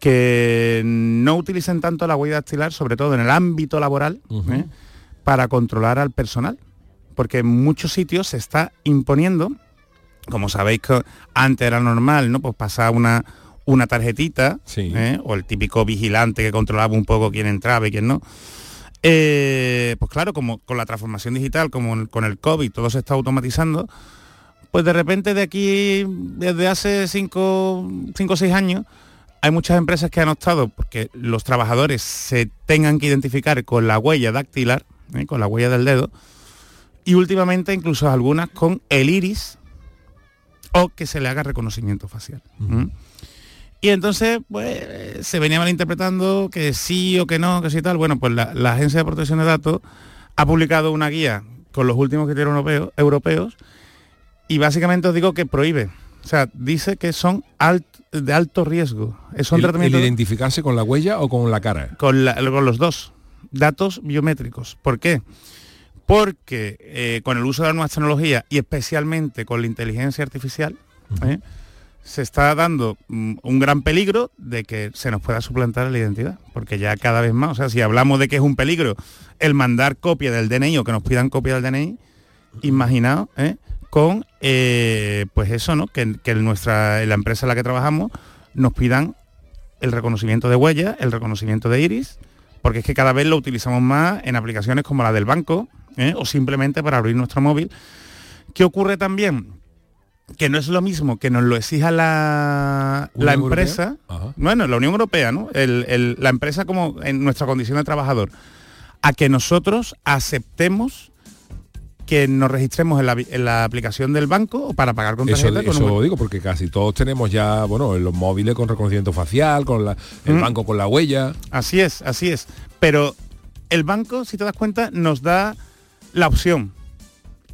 que no utilicen tanto la huella dactilar, sobre todo en el ámbito laboral, ¿eh? para controlar al personal. Porque en muchos sitios se está imponiendo como sabéis que antes era normal, ¿no? Pues pasar una, una tarjetita, ¿eh? o el típico vigilante que controlaba un poco quién entraba y quién no. Eh, pues claro, como con la transformación digital, como el- con el COVID, todo se está automatizando, pues de repente de aquí, desde hace 5 o 6 años, hay muchas empresas que han optado porque los trabajadores se tengan que identificar con la huella dactilar, ¿eh? con la huella del dedo, y últimamente incluso algunas con el iris o que se le haga reconocimiento facial. Y entonces, pues, se venía malinterpretando que sí o que no, que sí y tal. Bueno, pues la, la Agencia de Protección de Datos ha publicado una guía con los últimos criterios europeo- europeos y básicamente os digo que prohíbe. O sea, dice que son alt- de alto riesgo. Son el, el tratamientos identificarse con la huella o con la cara. con, la- con los dos datos biométricos. ¿Por qué? Porque eh, con el uso de las nuevas tecnologías y especialmente con la inteligencia artificial, ¿eh? se está dando mm, un gran peligro de que se nos pueda suplantar la identidad. Porque ya cada vez más, o sea, si hablamos de que es un peligro el mandar copia del DNI o que nos pidan copia del DNI, imaginaos, ¿eh? con eh, pues eso, ¿no? Que, que nuestra, la empresa en la que trabajamos nos pidan el reconocimiento de huella, el reconocimiento de iris, porque es que cada vez lo utilizamos más en aplicaciones como la del banco ¿eh? o simplemente para abrir nuestro móvil. ¿Qué ocurre también? Que no es lo mismo que nos lo exija la, la ¿Unión empresa, bueno, la Unión Europea, ¿no? El- el- la empresa como en nuestra condición de trabajador, a que nosotros aceptemos que nos registremos en la, en la aplicación del banco para pagar con Eso, tarjeta. con eso un- lo digo porque casi todos tenemos ya, bueno, en los móviles con reconocimiento facial, con la- el Mm. banco con la huella. Así es, así es. Pero el banco, si te das cuenta, nos da la opción.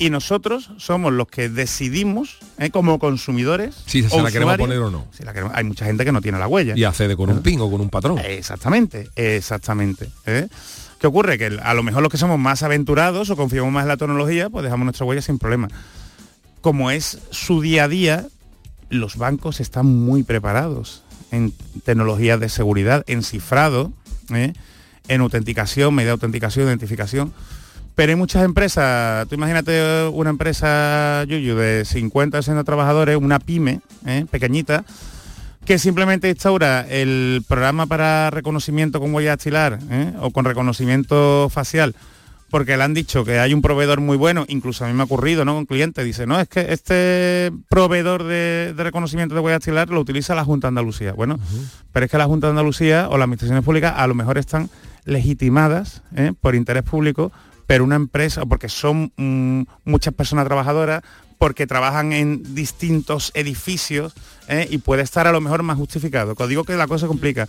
Y nosotros somos los que decidimos, ¿eh? como consumidores. Si se la queremos poner o no. si la queremos- hay mucha gente que no tiene la huella. Y accede con un pin o con un patrón. Exactamente, exactamente. ¿eh? ¿Qué ocurre? Que a lo mejor los que somos más aventurados o confiamos más en la tecnología, pues dejamos nuestra huella sin problema. Como es su día a día, los bancos están muy preparados en tecnologías de seguridad, en cifrado, ¿eh? en autenticación, media autenticación, identificación. Pero hay muchas empresas, tú imagínate una empresa, Yuyu, de 50 o 60 trabajadores, una pyme, ¿eh? pequeñita, que simplemente instaura el programa para reconocimiento con huella dactilar ¿eh? o con reconocimiento facial porque le han dicho que hay un proveedor muy bueno, incluso a mí me ha ocurrido, ¿no? Un cliente dice, no, es que este proveedor de, de reconocimiento de huella dactilar lo utiliza la Junta de Andalucía. Bueno, pero es que la Junta de Andalucía o las administraciones públicas a lo mejor están legitimadas ¿eh? por interés público, pero una empresa, porque son mm, muchas personas trabajadoras, porque trabajan en distintos edificios ¿eh? y puede estar a lo mejor más justificado. Os digo que la cosa se complica.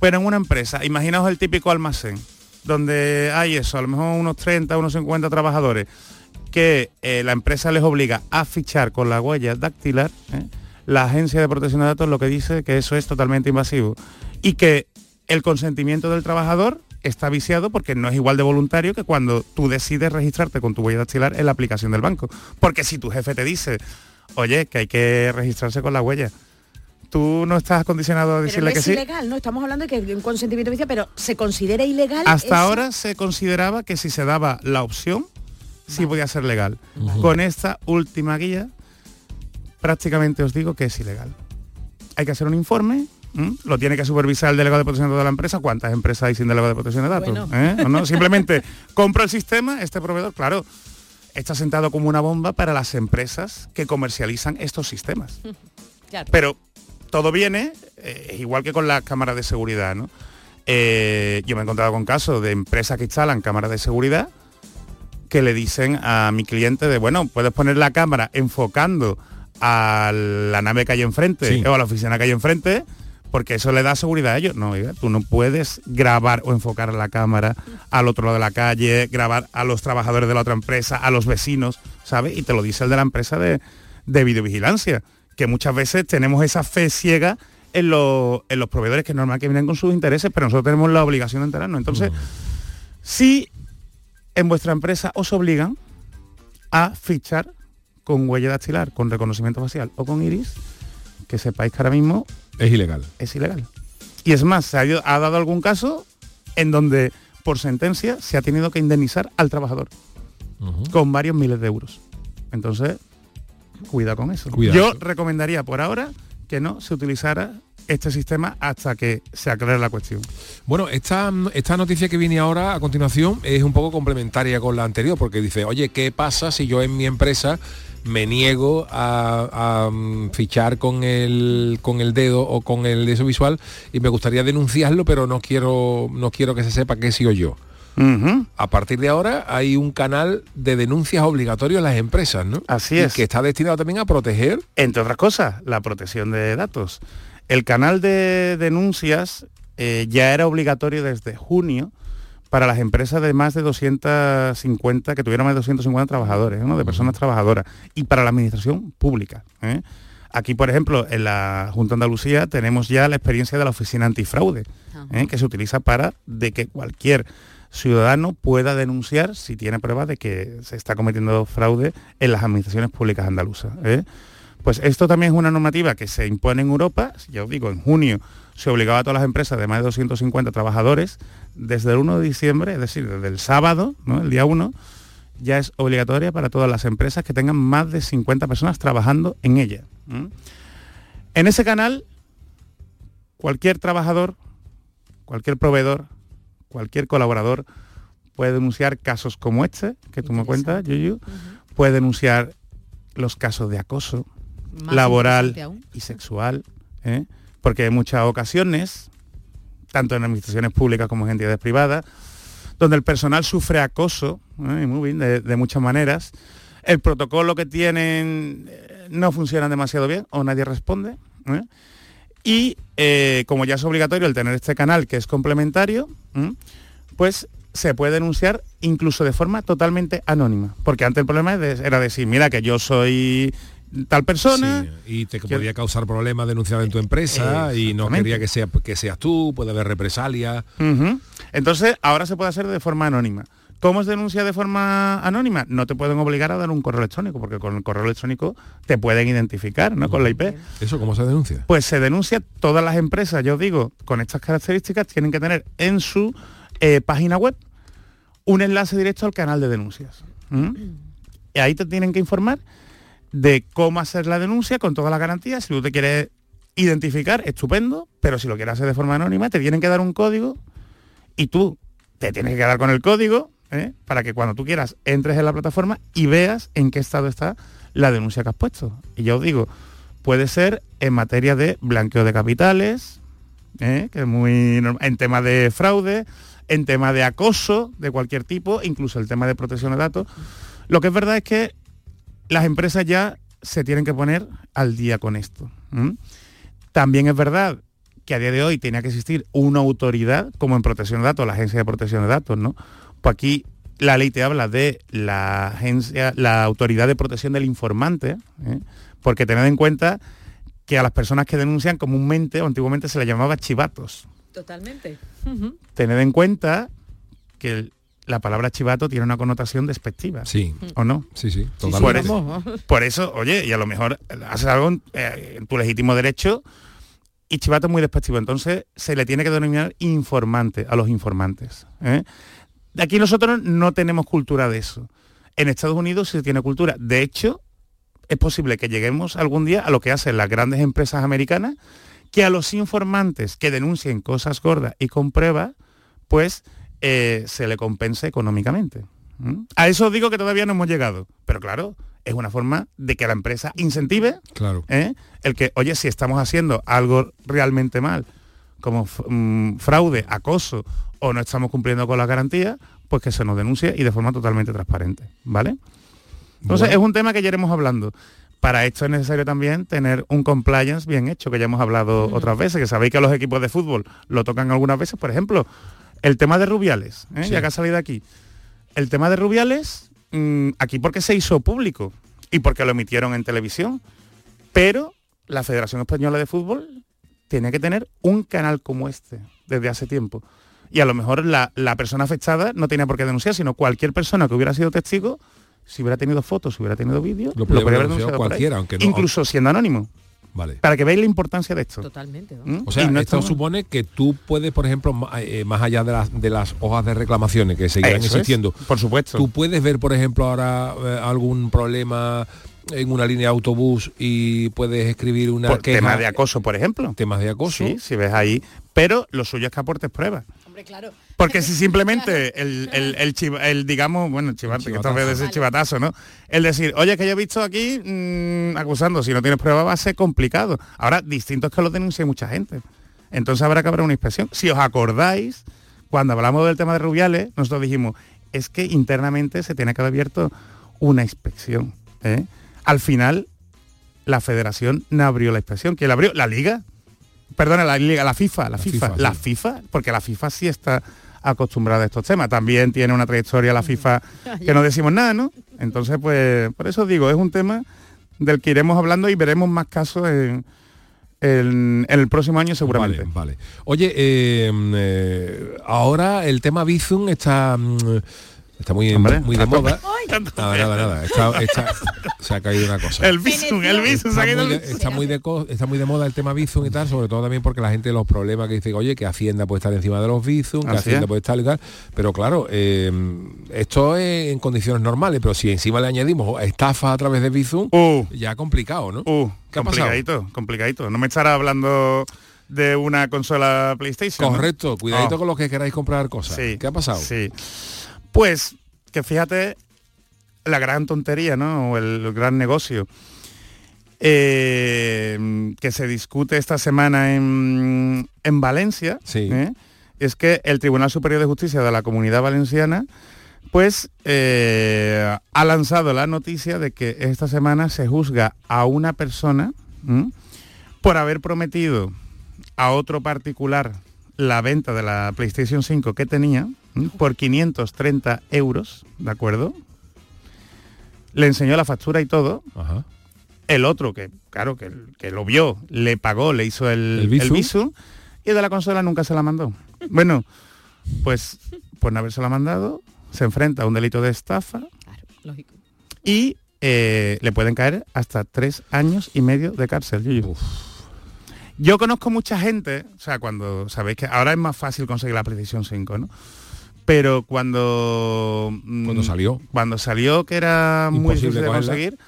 Pero en una empresa, imaginaos el típico almacén, donde hay eso, a lo mejor unos 30, unos 50 trabajadores, que eh, la empresa les obliga a fichar con la huella dactilar, ¿eh? la agencia de protección de datos lo que dice que eso es totalmente invasivo y que el consentimiento del trabajador está viciado porque no es igual de voluntario que cuando tú decides registrarte con tu huella dactilar en la aplicación del banco. Porque si tu jefe te dice, oye, que hay que registrarse con la huella, tú no estás condicionado a Pero no decirle que es sí. ilegal, ¿no? Estamos hablando de que hay un consentimiento oficial, pero se considera ilegal. Hasta ahora se consideraba que si se daba la opción, sí podía ser legal. Con esta última guía, prácticamente os digo que es ilegal. Hay que hacer un informe, ¿m? lo tiene que supervisar el delegado de protección de datos de la empresa. ¿Cuántas empresas hay sin delegado de protección de datos? Bueno. ¿Eh? ¿O no? [laughs] Simplemente compro el sistema, este proveedor, claro, está sentado como una bomba para las empresas que comercializan estos sistemas. [laughs] Claro. Pero todo viene, eh, igual que con las cámaras de seguridad, ¿no? Eh, yo me he encontrado con casos de empresas que instalan cámaras de seguridad que le dicen a mi cliente de, bueno, puedes poner la cámara enfocando a la nave que hay enfrente Sí. o a la oficina que hay enfrente, porque eso le da seguridad a ellos. No, oiga, tú no puedes grabar o enfocar la cámara al otro lado de la calle, grabar a los trabajadores de la otra empresa, a los vecinos, ¿sabes? Y te lo dice el de la empresa de, de videovigilancia, que muchas veces tenemos esa fe ciega en, los- en los proveedores que es normal que vienen con sus intereses, pero nosotros tenemos la obligación de enterarnos. Entonces, si en vuestra empresa os obligan a fichar con huella dactilar, con reconocimiento facial o con iris, que sepáis que ahora mismo Es ilegal. es ilegal. Y es más, se ha, dado algún caso en donde por sentencia se ha tenido que indemnizar al trabajador con varios miles de euros. Entonces, cuidado con eso. Cuidado. Yo recomendaría por ahora que no se utilizara este sistema hasta que se aclare la cuestión. Bueno, esta, esta noticia que viene ahora a continuación es un poco complementaria con la anterior, porque dice, oye, ¿qué pasa si yo en mi empresa me niego a, a, mm, fichar con el con el dedo o con el eso visual y me gustaría denunciarlo, pero no quiero no quiero que se sepa que he sido yo. A partir de ahora hay un canal de denuncias obligatorio en las empresas, ¿no? Así Y es. que está destinado también a proteger. Entre otras cosas, la protección de datos. El canal de denuncias eh, ya era obligatorio desde junio para las empresas de más de 250, que tuvieran más de 250 trabajadores, ¿no? de personas trabajadoras, y para la administración pública. ¿eh? Aquí, por ejemplo, en la Junta de Andalucía tenemos ya la experiencia de la oficina antifraude, ¿eh? que se utiliza para de que cualquier ciudadano pueda denunciar si tiene pruebas de que se está cometiendo fraude en las administraciones públicas andaluzas. ¿eh? Pues esto también es una normativa que se impone en Europa, ya os digo, en junio se obligaba a todas las empresas de más de 250 trabajadores, desde el 1 de diciembre, es decir, desde el sábado, ¿no? el día 1, ya es obligatoria para todas las empresas que tengan más de 50 personas trabajando en ella. En ese canal, cualquier trabajador, cualquier proveedor, cualquier colaborador puede denunciar casos como este, que tú me cuentas, Yuyu, puede denunciar los casos de acoso Más laboral y sexual, ¿eh? Porque en muchas ocasiones, tanto en administraciones públicas como en entidades privadas, donde el personal sufre acoso, ¿eh? de, muchas maneras, el protocolo que tienen eh, no funciona demasiado bien o nadie responde. ¿eh? Y como ya es obligatorio el tener este canal que es complementario, pues se puede denunciar incluso de forma totalmente anónima. Porque antes el problema era decir, mira que yo soy tal persona. y te podría causar problemas denunciar en tu empresa y no quería que, sea, que seas tú, puede haber represalias. Entonces, ahora se puede hacer de forma anónima. ¿Cómo es denuncia de forma anónima? No te pueden obligar a dar un correo electrónico, porque con el correo electrónico te pueden identificar, ¿no? Con la IP. ¿Eso cómo se denuncia? Pues se denuncia todas las empresas, yo digo, con estas características tienen que tener en su eh, página web un enlace directo al canal de denuncias. Y ahí te tienen que informar de cómo hacer la denuncia con todas las garantías. Si tú te quieres identificar, estupendo, pero si lo quieres hacer de forma anónima, te tienen que dar un código y tú te tienes que quedar con el código ¿eh? para que cuando tú quieras entres en la plataforma y veas en qué estado está la denuncia que has puesto. Y ya os digo, puede ser en materia de blanqueo de capitales, ¿eh? que es muy norm- en tema de fraude, en tema de acoso de cualquier tipo, incluso el tema de protección de datos. Lo que es verdad es que las empresas ya se tienen que poner al día con esto. También es verdad que a día de hoy tenía que existir una autoridad, como en protección de datos, la Agencia de Protección de Datos, ¿no? Pues aquí la ley te habla de la agencia, la autoridad de protección del informante, ¿eh? porque tened en cuenta que a las personas que denuncian comúnmente o antiguamente se les llamaba chivatos. Totalmente. Tened en cuenta que el- la palabra chivato tiene una connotación despectiva. Sí. ¿O no? Sí, sí, Por totalmente. eso, por eso, oye, y a lo mejor haces algo en, eh, en tu legítimo derecho y chivato es muy despectivo. Entonces se le tiene que denominar informante a los informantes. ¿eh? Aquí nosotros no tenemos cultura de eso. En Estados Unidos sí se tiene cultura. De hecho, es posible que lleguemos algún día a lo que hacen las grandes empresas americanas, que a los informantes que denuncien cosas gordas y con pruebas, pues eh, se le compense económicamente. ¿Mm? A eso digo que todavía no hemos llegado, pero claro, es una forma de que la empresa incentive Claro. ¿eh? el que, oye, si estamos haciendo algo realmente mal, como mm, fraude, acoso, o no estamos cumpliendo con las garantías, pues que se nos denuncie y de forma totalmente transparente, ¿vale? Entonces Bueno. es un tema que ya iremos hablando. Para esto es necesario también tener un compliance bien hecho, que ya hemos hablado otras veces, que sabéis que los equipos de fútbol lo tocan algunas veces, por ejemplo, el tema de Rubiales, ¿eh? Sí. ya que ha salido aquí. El tema de Rubiales, mm, aquí porque se hizo público y porque lo emitieron en televisión, pero la Federación Española de Fútbol tiene que tener un canal como este desde hace tiempo. Y a lo mejor la, la persona afectada no tenía por qué denunciar, sino cualquier persona que hubiera sido testigo, si hubiera tenido fotos, si hubiera tenido vídeos, Lo lo, podría haber denunciado cualquiera, aunque no- Incluso siendo anónimo. Vale. Para que veáis la importancia de esto. Totalmente. ¿Mm? O sea, no esto estamos- supone que tú puedes, por ejemplo, ma- eh, más allá de las, de las hojas de reclamaciones que seguirán Eso es, existiendo, por supuesto. tú puedes ver, por ejemplo, ahora eh, algún problema en una línea de autobús y puedes escribir una Por queja. temas de acoso, por ejemplo. Temas de acoso. Sí, si ves ahí. Pero lo suyo es que aportes pruebas. Porque si simplemente [laughs] el, el, el, chiva- el, digamos, bueno, el chivarte, que esto de ese chivatazo, ¿no? El decir, oye, que yo he visto aquí mm, acusando, si no tienes prueba va a ser complicado. Ahora, distinto es que lo denuncie mucha gente. Entonces habrá que haber una inspección. Si os acordáis, cuando hablamos del tema de Rubiales, nosotros dijimos, es que internamente se tiene que haber abierto una inspección. ¿eh? Al final, la federación no abrió la inspección. ¿Quién la abrió? La liga. Perdona, la liga, la FIFA, la, FIFA, FIFA, la sí. FIFA, porque la FIFA sí está acostumbrada a estos temas. También tiene una trayectoria la FIFA [laughs] que no decimos nada, ¿no? Entonces, pues, por eso digo, es un tema del que iremos hablando y veremos más casos en, en- en el próximo año seguramente. Vale, vale. Oye, eh, eh, ahora el tema Bizum está mm, está muy, Hombre, muy de moda. Nada, nada, nada. Está- está- se ha caído una cosa. El Bizum, el Bizum, se ha Está caído el Bizum. está, muy de está muy de moda el tema Bizum y tal, sobre todo también porque la gente los problemas que dice, oye, que Hacienda puede estar encima de los Bizum, que Hacienda es. puede estar y tal. Pero claro, eh, esto es en condiciones normales, pero si encima le añadimos estafa a través de Bizum, ya complicado, ¿no? Uh, ¿Qué ha pasado? complicadito, complicadito. No me estará hablando de una consola PlayStation. ¿no? Correcto, cuidadito Oh. con los que queráis comprar cosas. Sí, ¿Qué ha pasado? Sí. Pues que fíjate la gran tontería, ¿no? O el gran negocio eh, que se discute esta semana en, en Valencia. ¿eh? Es que el Tribunal Superior de Justicia de la Comunidad Valenciana pues eh, ha lanzado la noticia de que esta semana se juzga a una persona ¿m? por haber prometido a otro particular la venta de la PlayStation 5 que tenía. Por 530 euros, ¿de acuerdo? Le enseñó la factura y todo. Ajá. El otro, que claro, que, que lo vio, le pagó, le hizo el, ¿El y de la consola nunca se la mandó. Bueno, pues por no haberse la mandado, se enfrenta a un delito de estafa Lógico. y eh, le pueden caer hasta tres años y medio de cárcel. Yuyu. Yo conozco mucha gente, o sea, cuando sabéis que ahora es más fácil conseguir la PlayStation 5, ¿no? Pero cuando mm, Cuando salió. cuando salió que era muy difícil de conseguir,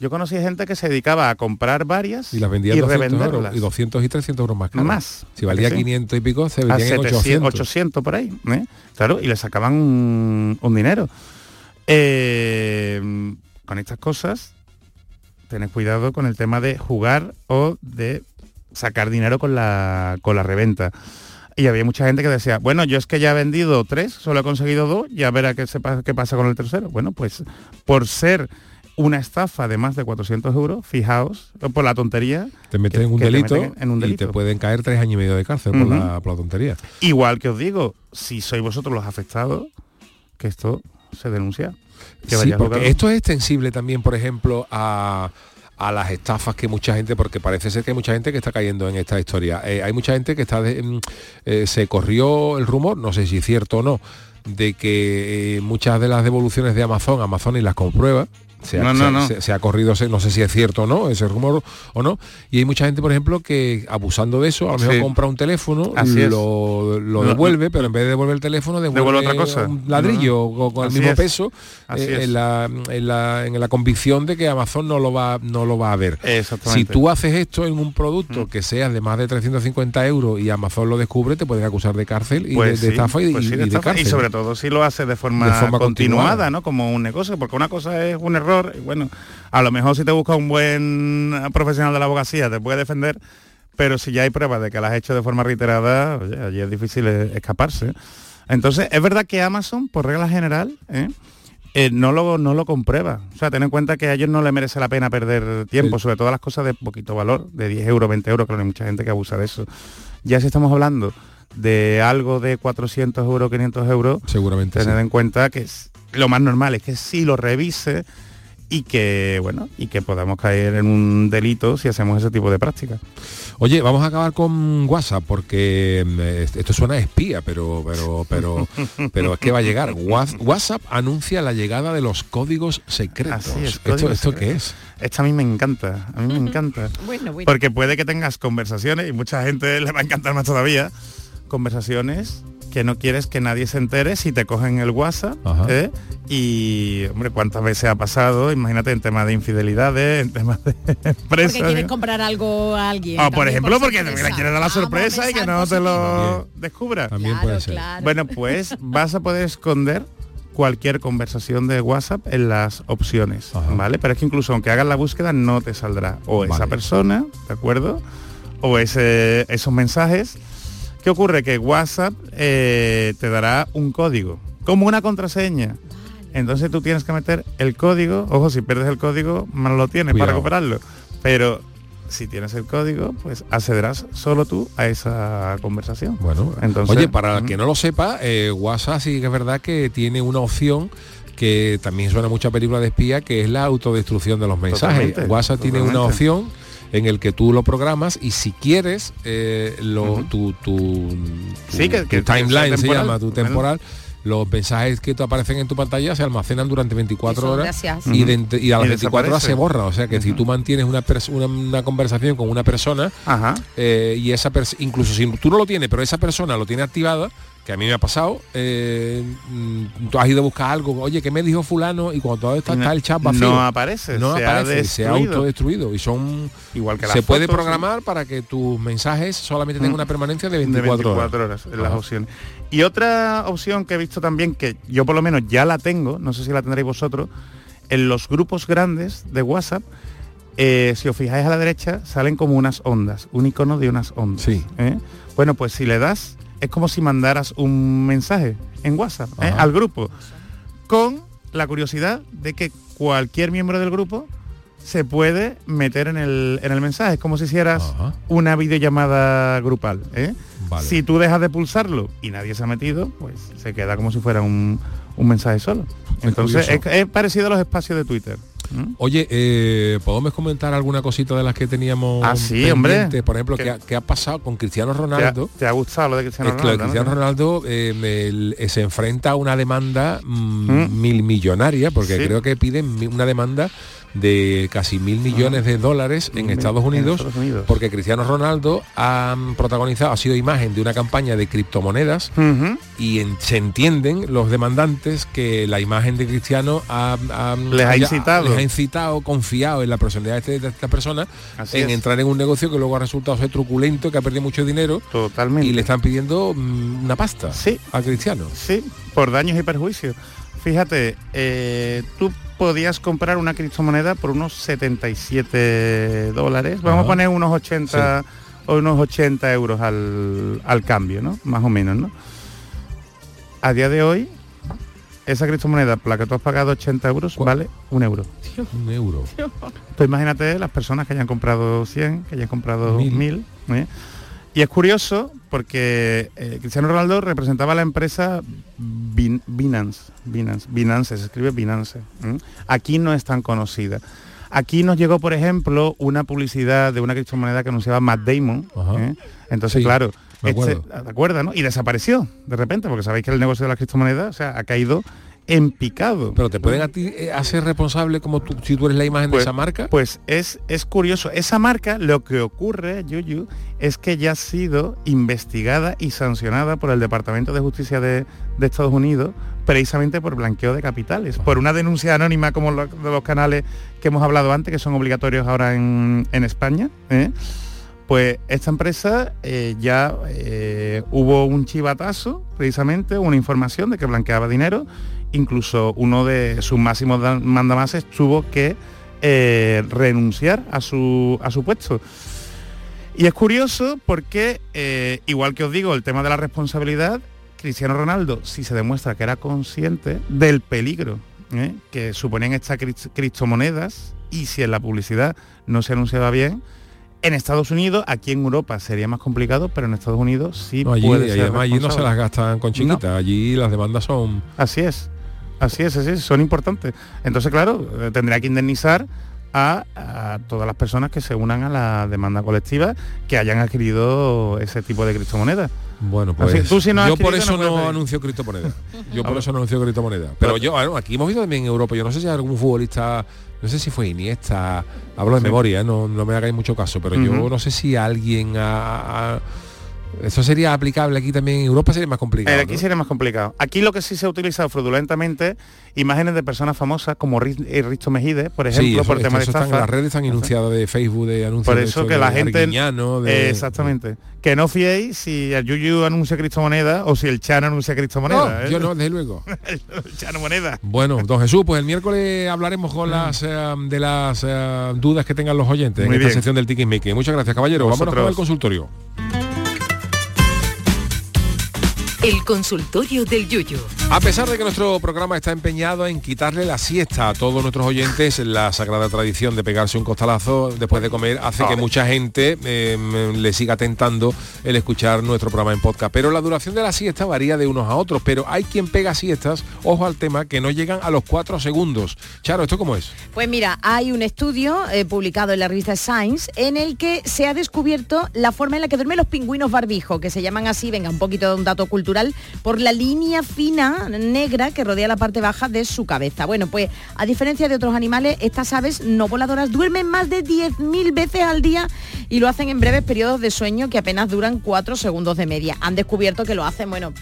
yo conocí gente que se dedicaba a comprar varias Y las vendían y 200 euros, revenderlas. y 200 y 300 euros más caras. Más. Si valía ¿A sí? 500 y pico, se a vendían en 700, 800. 800 por ahí, ¿eh? claro, y le sacaban un, un dinero. Eh, con estas cosas, tened cuidado con el tema de jugar o de sacar dinero con la, con la reventa. Y había mucha gente que decía, bueno, yo es que ya he vendido tres, solo he conseguido dos, ya verá qué, se pa- qué pasa con el tercero. Bueno, pues por ser una estafa de más de 400 euros, fijaos, por la tontería, Te metes que- en un te delito, meten en un y delito. te pueden caer tres años y medio de cárcel por, la, por la tontería. Igual que os digo, si sois vosotros los afectados, que esto se denuncia. Sí, porque esto es extensible también, por ejemplo, a, a las estafas que mucha gente, porque parece ser que hay mucha gente que está cayendo en esta historia. Eh, hay mucha gente que está, de- mm, eh, se corrió el rumor, no sé si es cierto o no, de que eh, muchas de las devoluciones de Amazon, Amazon y las comprueba. Se ha, No, no, se ha- no. se- se ha corrido, no sé si es cierto o no, ese rumor o no. Y hay mucha gente, por ejemplo, que abusando de eso, a lo mejor Sí. compra un teléfono, Así lo, devuelve, pero en vez de devolver el teléfono, devuelve, Devuelve otra cosa. un ladrillo con, el mismo es. peso eh, en, la, en, la, en la convicción de que Amazon no lo va no lo va a ver. Si tú haces esto en un Mm. producto que sea de más de 350 euros y Amazon lo descubre, te pueden acusar de cárcel y Pues de, de sí, estafa y, pues sí, y de de estafa, cárcel. y sobre todo si lo hace de forma, De forma continuada, continuada. ¿no? Como un negocio, porque una cosa es un error, y bueno, a lo mejor si te busca un buen profesional de la abogacía te puede defender, pero si ya hay pruebas de que lo has hecho de forma reiterada, oye, allí es difícil eh, escaparse. Entonces, es verdad que Amazon, por regla general, ¿eh? eh, no, lo, no lo comprueba. O sea, ten en cuenta que a ellos no les merece la pena perder tiempo, sobre todo las cosas de poquito valor, de 10 euros, 20 euros, que hay mucha gente que abusa de eso. Ya si estamos hablando de algo de 400 euros, 500 euros, seguramente tener sí. en cuenta que lo más normal es que sí lo revise y que bueno y que podamos caer en un delito si hacemos ese tipo de prácticas. Oye, vamos a acabar con WhatsApp porque mm, esto suena a espía, pero pero pero [laughs] pero es que va a llegar. Whats- WhatsApp anuncia la llegada de los códigos secretos. Así es, ¿Esto, códigos esto qué es? Esta a mí me encanta, a mí me encanta. Bueno, bueno. Porque puede que tengas conversaciones, y mucha gente le va a encantar más todavía, conversaciones que no quieres que nadie se entere si te cogen el WhatsApp. ¿eh? Y, hombre, ¿cuántas veces ha pasado? Imagínate en temas de infidelidades, en temas de [laughs] empresas. Porque quieres ¿no? comprar algo a alguien. Ah, por ejemplo, porque le quieres dar la Vamos, sorpresa y que no te lo descubra. También puede ser. Bueno, pues vas a poder esconder cualquier conversación de WhatsApp en las opciones, ¿vale? Pero es que incluso aunque hagas la búsqueda no te saldrá o esa persona, ¿de acuerdo? O ese, esos mensajes. ¿Qué ocurre? Que WhatsApp eh, te dará un código, como una contraseña. Entonces tú tienes que meter el código, ojo, si pierdes el código, mal lo tienes para recuperarlo. Pero si tienes el código, pues accederás solo tú a esa conversación. Bueno, Entonces, Oye, para el que no lo sepa, eh, WhatsApp sí que es verdad que tiene una opción que también suena mucho a película de espía, que es la autodestrucción de los mensajes. Totalmente, WhatsApp tiene una opción en el que tú lo programas y si quieres eh, lo, tu, tu, tu- Sí, que- tu que- timeline se llama, tu Bueno. temporal, los mensajes que te aparecen en tu pantalla se almacenan durante 24 Eso, horas y, de- Ujú. y a las Y 24 horas se borra. O sea que si tú mantienes una, pers- una, una conversación con una persona eh, y esa persona, incluso si tú no lo tienes, pero esa persona lo tiene activada, que a mí me ha pasado, eh, mm, tú has ido a buscar algo, oye, ¿qué me dijo fulano? Y cuando todo está, No- está el chat no vacío. aparece, no se ha aparece, se ha destruido. autodestruido. Y son Igual que las se puede programar para que tus mensajes solamente tengan Mm. una permanencia de de 24, 24 horas. horas en las opciones. Y otra opción que he visto también, que yo por lo menos ya la tengo, no sé si la tendréis vosotros, en los grupos grandes de WhatsApp, eh, si os fijáis a la derecha, salen como unas ondas, un icono de unas ondas. ¿eh? Bueno, pues si le das, es como si mandaras un mensaje en WhatsApp ¿eh? Ajá. al grupo, con la curiosidad de que cualquier miembro del grupo se puede meter en el, en el mensaje. Es como si hicieras una videollamada grupal. ¿eh? Vale. Si tú dejas de pulsarlo y nadie se ha metido, pues se queda como si fuera un, un mensaje solo. Entonces es parecido a los espacios de Twitter. ¿Mm? Oye, eh, ¿podemos comentar alguna cosita de las que teníamos Ah, sí, hombre. Por ejemplo, ¿qué, ha- qué ha pasado con Cristiano ¿Te ha, Ronaldo? te ha gustado lo de Cristiano Es que lo de Ronaldo? no? Cristiano Ronaldo eh, el- eh, se enfrenta a una demanda mm, Mm. mil millonaria, porque Sí. creo que piden una demanda de casi mil millones de dólares en Estados en Unidos, Estados Unidos. porque Cristiano Ronaldo ha protagonizado, ha sido imagen de una campaña de criptomonedas y en- se entienden los demandantes que la imagen de Cristiano ha, ha- Les ha incitado. les ha incitado, confiado en la personalidad de, este- esta persona Así en es. entrar en un negocio que luego ha resultado ser truculento, que ha perdido mucho dinero Totalmente. y le están pidiendo mm, una pasta Sí. a Cristiano. Sí, por daños y perjuicios. Fíjate, eh, tú podías comprar una criptomoneda por unos 77 dólares. Vamos Ajá. a poner unos 80 o unos 80 euros al, al cambio, ¿no? Más o menos, ¿no? A día de hoy, esa criptomoneda por la que tú has pagado 80 euros vale un euro. Un euro. Imagínate las personas que hayan comprado 100, que hayan comprado Mil. 1000. ¿eh? Y es curioso porque eh, Cristiano Ronaldo representaba la empresa Bin- Binance, Binance, Binance, se escribe Binance. ¿eh? Aquí no es tan conocida. Aquí nos llegó, por ejemplo, una publicidad de una criptomoneda que anunciaba Matt Damon. ¿eh? Entonces, Sí, claro, este- acuerdo. ¿te acuerdas, no? Y desapareció de repente, porque sabéis que el negocio de las criptomonedas o sea, ha caído en picado. Pero te pueden a ti eh, hacer responsable como tú, si tú eres la imagen Pues- de esa marca. Pues es, es curioso. Esa marca, lo que ocurre, Yuyu, es que ya ha sido investigada y sancionada por el Departamento de Justicia de, de Estados Unidos precisamente por blanqueo de capitales, por una denuncia anónima como lo- de los canales que hemos hablado antes, que son obligatorios ahora en, en España. ¿eh? Pues esta empresa eh, ya eh, hubo un chivatazo, precisamente, una información de que blanqueaba dinero. Incluso uno de sus máximos mandamases tuvo que eh, renunciar a su, a su puesto. Y es curioso porque, eh, igual que os digo, el tema de la responsabilidad, Cristiano Ronaldo, si se demuestra que era consciente del peligro ¿eh? que suponían estas cri- criptomonedas y si en la publicidad no se anunciaba bien, en Estados Unidos, aquí en Europa sería más complicado, pero en Estados Unidos sí No, allí, puede y ser además allí no se las gastan con chiquitas, allí las demandas son... Así es, así es, así es, son importantes. Entonces, claro, eh, tendría que indemnizar a, a todas las personas que se unan a la demanda colectiva que hayan adquirido ese tipo de criptomonedas. Bueno, pues Así, tú si no yo por eso no no, anuncio criptomonedas. [laughs] Yo por eso no anuncio criptomonedas. Pero yo, bueno, aquí hemos visto también en Europa, yo no sé si hay algún futbolista, no sé si fue Iniesta, hablo de Sí. memoria, ¿eh? no, no me hagáis mucho caso, pero yo no sé si alguien ha, ha- Eso sería aplicable aquí también, en Europa sería más complicado. Eh, aquí ¿no? sería más complicado. Aquí lo que sí se ha utilizado fraudulentamente, imágenes de personas famosas como eh, Risto Mejide, por ejemplo, Sí, eso- por tema de eso están- estafa. las redes están enunciadas de Facebook, de anuncios Por eso que de la gente... De- Eh, exactamente. Que no fiéis si el Yuyu anuncia criptomoneda o si el Chano anuncia criptomoneda. No, ¿eh? yo no, desde luego. [laughs] el Chano moneda. Bueno, don Jesús, pues el miércoles hablaremos con las eh, de las dudas que tengan los oyentes Muy en esta bien. sección del Tiquismiqui. Muchas gracias, caballero. Vámonos con Vosotros. el consultorio. El consultorio del Yuyu. A pesar de que nuestro programa está empeñado en quitarle la siesta a todos nuestros oyentes, la sagrada tradición de pegarse un costalazo después de comer hace que mucha gente eh, le siga tentando el escuchar nuestro programa en podcast. Pero la duración de la siesta varía de unos a otros, pero hay quien pega siestas, ojo al tema, que no llegan a los cuatro segundos. Charo, ¿esto cómo es? Pues mira, hay un estudio eh, publicado en la revista Science en el que se ha descubierto la forma en la que duermen los pingüinos barbijo, que se llaman así, venga, un poquito de un dato cultural, por la línea fina negra que rodea la parte baja de su cabeza. Bueno, pues a diferencia de otros animales, estas aves no voladoras duermen más de 10.000 veces al día y lo hacen en breves periodos de sueño que apenas duran 4 segundos de media. Han descubierto que lo hacen, bueno,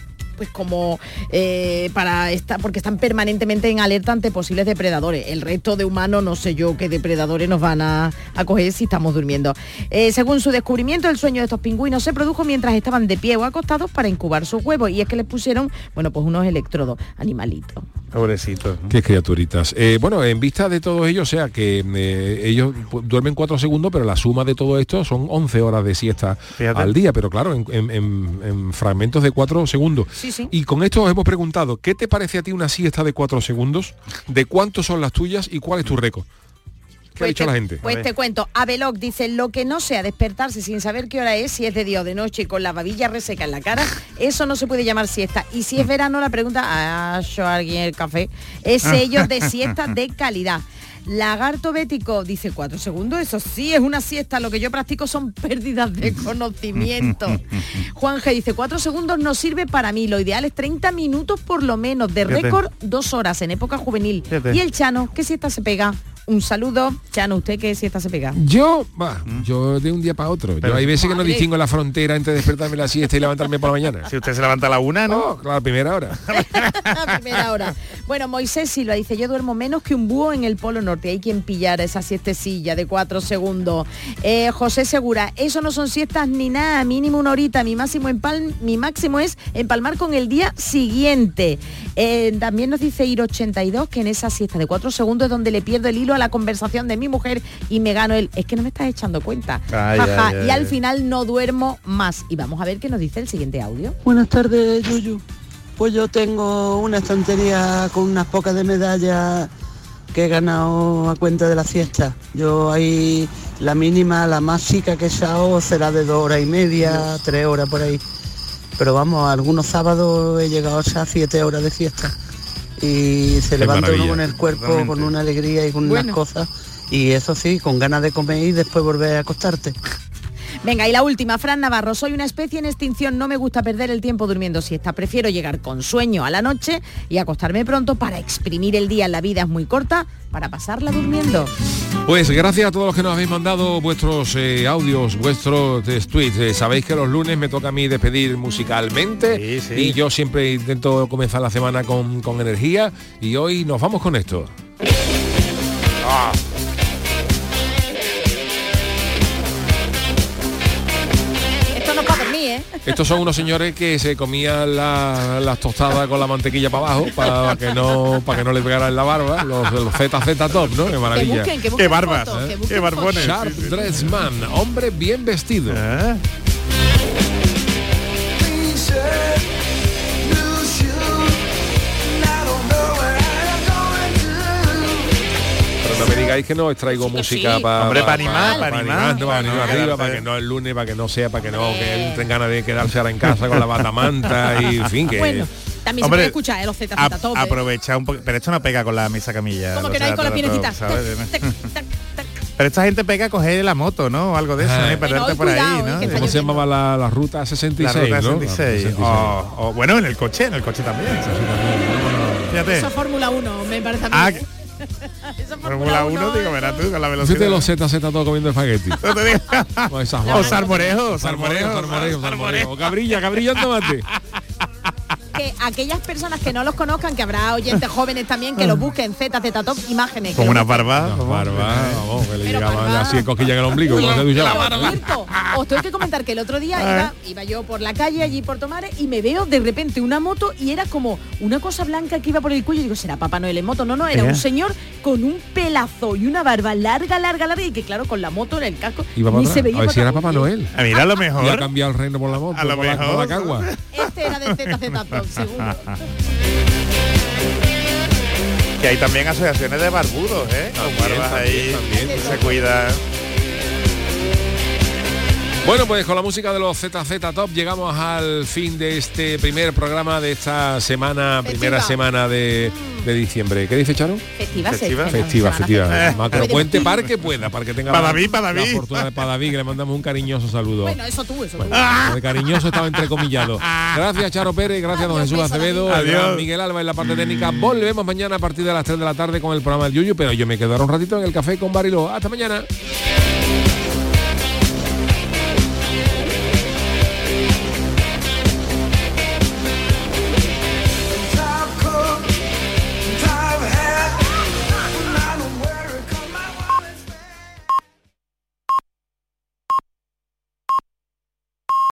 pues como eh, para esta, porque están permanentemente en alerta ante posibles depredadores. El resto de humanos no sé yo qué depredadores nos van a, a coger si estamos durmiendo. Eh, según su descubrimiento, el sueño de estos pingüinos se produjo mientras estaban de pie o acostados para incubar sus huevos. Y es que les pusieron, bueno, pues unos electrodos, animalitos. Pobrecito. Qué criaturitas. Eh, bueno, en vista de todo ello, o sea que eh, ellos duermen cuatro segundos, pero la suma de todo esto son 11 horas de siesta Fíjate. al día, pero claro, en, en- en- en fragmentos de cuatro segundos. Y con esto os hemos preguntado, ¿qué te parece a ti una siesta de cuatro segundos? ¿De cuántos son las tuyas y cuál es tu récord? ¿Qué ha dicho te, la gente? Pues te cuento, Abeloc dice, lo que no sea despertarse sin saber qué hora es, si es de día o de noche y con la babilla reseca en la cara, eso no se puede llamar siesta. Y si es verano, la pregunta, ¿ha hecho alguien el café? Es sello de [laughs] siesta de calidad. Lagarto bético dice cuatro segundos, eso sí es una siesta, lo que yo practico son pérdidas de [laughs] conocimiento. Juan G dice cuatro segundos no sirve para mí, lo ideal es 30 minutos por lo menos, de récord dos horas en época juvenil. Fíjate. Y el Chano, ¿qué siesta se pega? Un saludo. Chano, ¿usted qué siesta se pega? Yo, va, yo de un día para otro. Pero- yo hay veces que no distingo la frontera entre despertarme la siesta y levantarme por la mañana. Si usted se levanta a la una, ¿no? Oh, claro, a primera hora. [laughs] a primera hora. Bueno, Moisés Silva dice, yo duermo menos que un búho en el Polo Norte. Hay quien pillara esa siestecilla de cuatro segundos. Eh, José Segura, eso no son siestas ni nada, mínimo una horita. Mi máximo, empal- mi máximo es empalmar con el día siguiente. Eh, también nos dice Ir82 que en esa siesta de cuatro segundos es donde le pierdo el hilo a la conversación de mi mujer y me gano el, es que no me estás echando cuenta. Ay, Jaja, ay, ay, y al final no duermo más. Y vamos a ver qué nos dice el siguiente audio. Buenas tardes, Yuyu. Pues yo tengo una estantería con unas pocas de medallas que he ganado a cuenta de la fiesta. Yo ahí la mínima, la más chica que he echado será de dos horas y media, tres horas por ahí. Pero vamos, algunos sábados he llegado a siete horas de fiesta. Y se Qué levanta uno con el cuerpo, Realmente. con una alegría y con Bueno. unas cosas. Y eso sí, con ganas de comer y después volver a acostarte. Venga, y la última, Fran Navarro. Soy una especie en extinción, no me gusta perder el tiempo durmiendo siesta. Prefiero llegar con sueño a la noche y acostarme pronto para exprimir el día. La vida es muy corta para pasarla durmiendo. Pues gracias a todos los que nos habéis mandado vuestros eh, audios, vuestros eh, tweets. Eh, sabéis que los lunes me toca a mí despedir musicalmente y yo siempre intento comenzar la semana con, con energía y hoy nos vamos con esto. Ah. Estos son unos señores que se comían la- las tostadas con la mantequilla para abajo para que no para que no les pegara en la barba, los, los ZZ Top, ¿no? Qué maravilla. busquen, que busquen Qué barbas, fotos, que busquen Qué barbones. Sharp Dress Man, hombre bien vestido. Pero digáis que no os traigo música sí. para Hombre, pa' animar, pa' animar. no, para animar Para arriba, para que no el lunes, para que no sea, para que no que entren ganas de quedarse ahora en casa con la batamanta y en fin que Bueno, también Hombre, se puede escuchar, ¿eh? Los ZZ A- Top. ¿eh? aprovecha un poco, pero esto no pega con la mesa camilla. Como que no hay con piernecitas. ¿sabes? Pero esta gente pega a coger la moto, ¿no? O algo de eso, Ah. ¿no? Y perderte Bueno, por ahí, cuidado, ¿no? eh, que ¿Cómo se llamaba la, la ruta 66? La ruta ¿no? 66. La ruta O- o, bueno, en el coche, en el coche también. Fíjate. Eso es Fórmula 1, me parece a mí. Ah. Fórmula 1, digo, verás tú, con la Fíjate velocidad. los ZZ todos comiendo espagueti. [laughs] O esas O vacas. salmorejo, salmorejo, salmorejo, salmorejo, salmorejo. O cabrilla, cabrilla en tomate. Que aquellas personas que no los conozcan, que habrá oyentes [laughs] jóvenes también, que los busquen ZZ Top imágenes. lo una barba. Barba, vamos, que le llegaba así en cosquilla en el ombligo. os tengo que comentar que el otro día iba, iba yo por la calle allí por Tomares y me veo de repente una moto y era como una cosa blanca que iba por el cuello y digo, ¿será Papá Noel en moto? No, no, era ¿Eh? un señor con un pelazo y una barba larga, larga, larga y que claro, con la moto en el casco Iba para ni atrás. se veía a ver si era. Papá Noel. A mira, a lo mejor. Y ha cambiado el reino por la moto, A lo por, la, por la mejor. cagua. Este era de ZZ Top, seguro. Que hay también asociaciones de barbudos, ¿eh? Con barbas ahí se cuidan. Bueno, pues con la música de los ZZ Top llegamos al fin de este primer programa de esta semana, primera semana de, de diciembre. ¿Qué dice Charo? Festiva, Festiva, festiva, semana festiva. festiva. Macro puente para que pueda, para que tenga Para la- David, para la David. fortuna de Padaví, que le mandamos un cariñoso saludo. Bueno, eso tú, eso tú. Cariñoso estaba entrecomillado. [laughs] Gracias Charo Pérez, gracias don Jesús Acevedo, Adiós. Miguel Alba en la parte técnica. Volvemos mañana a partir de las 3 de la tarde con el programa del Yuyu, pero yo me quedaré un ratito en el café con Barilo. Hasta mañana.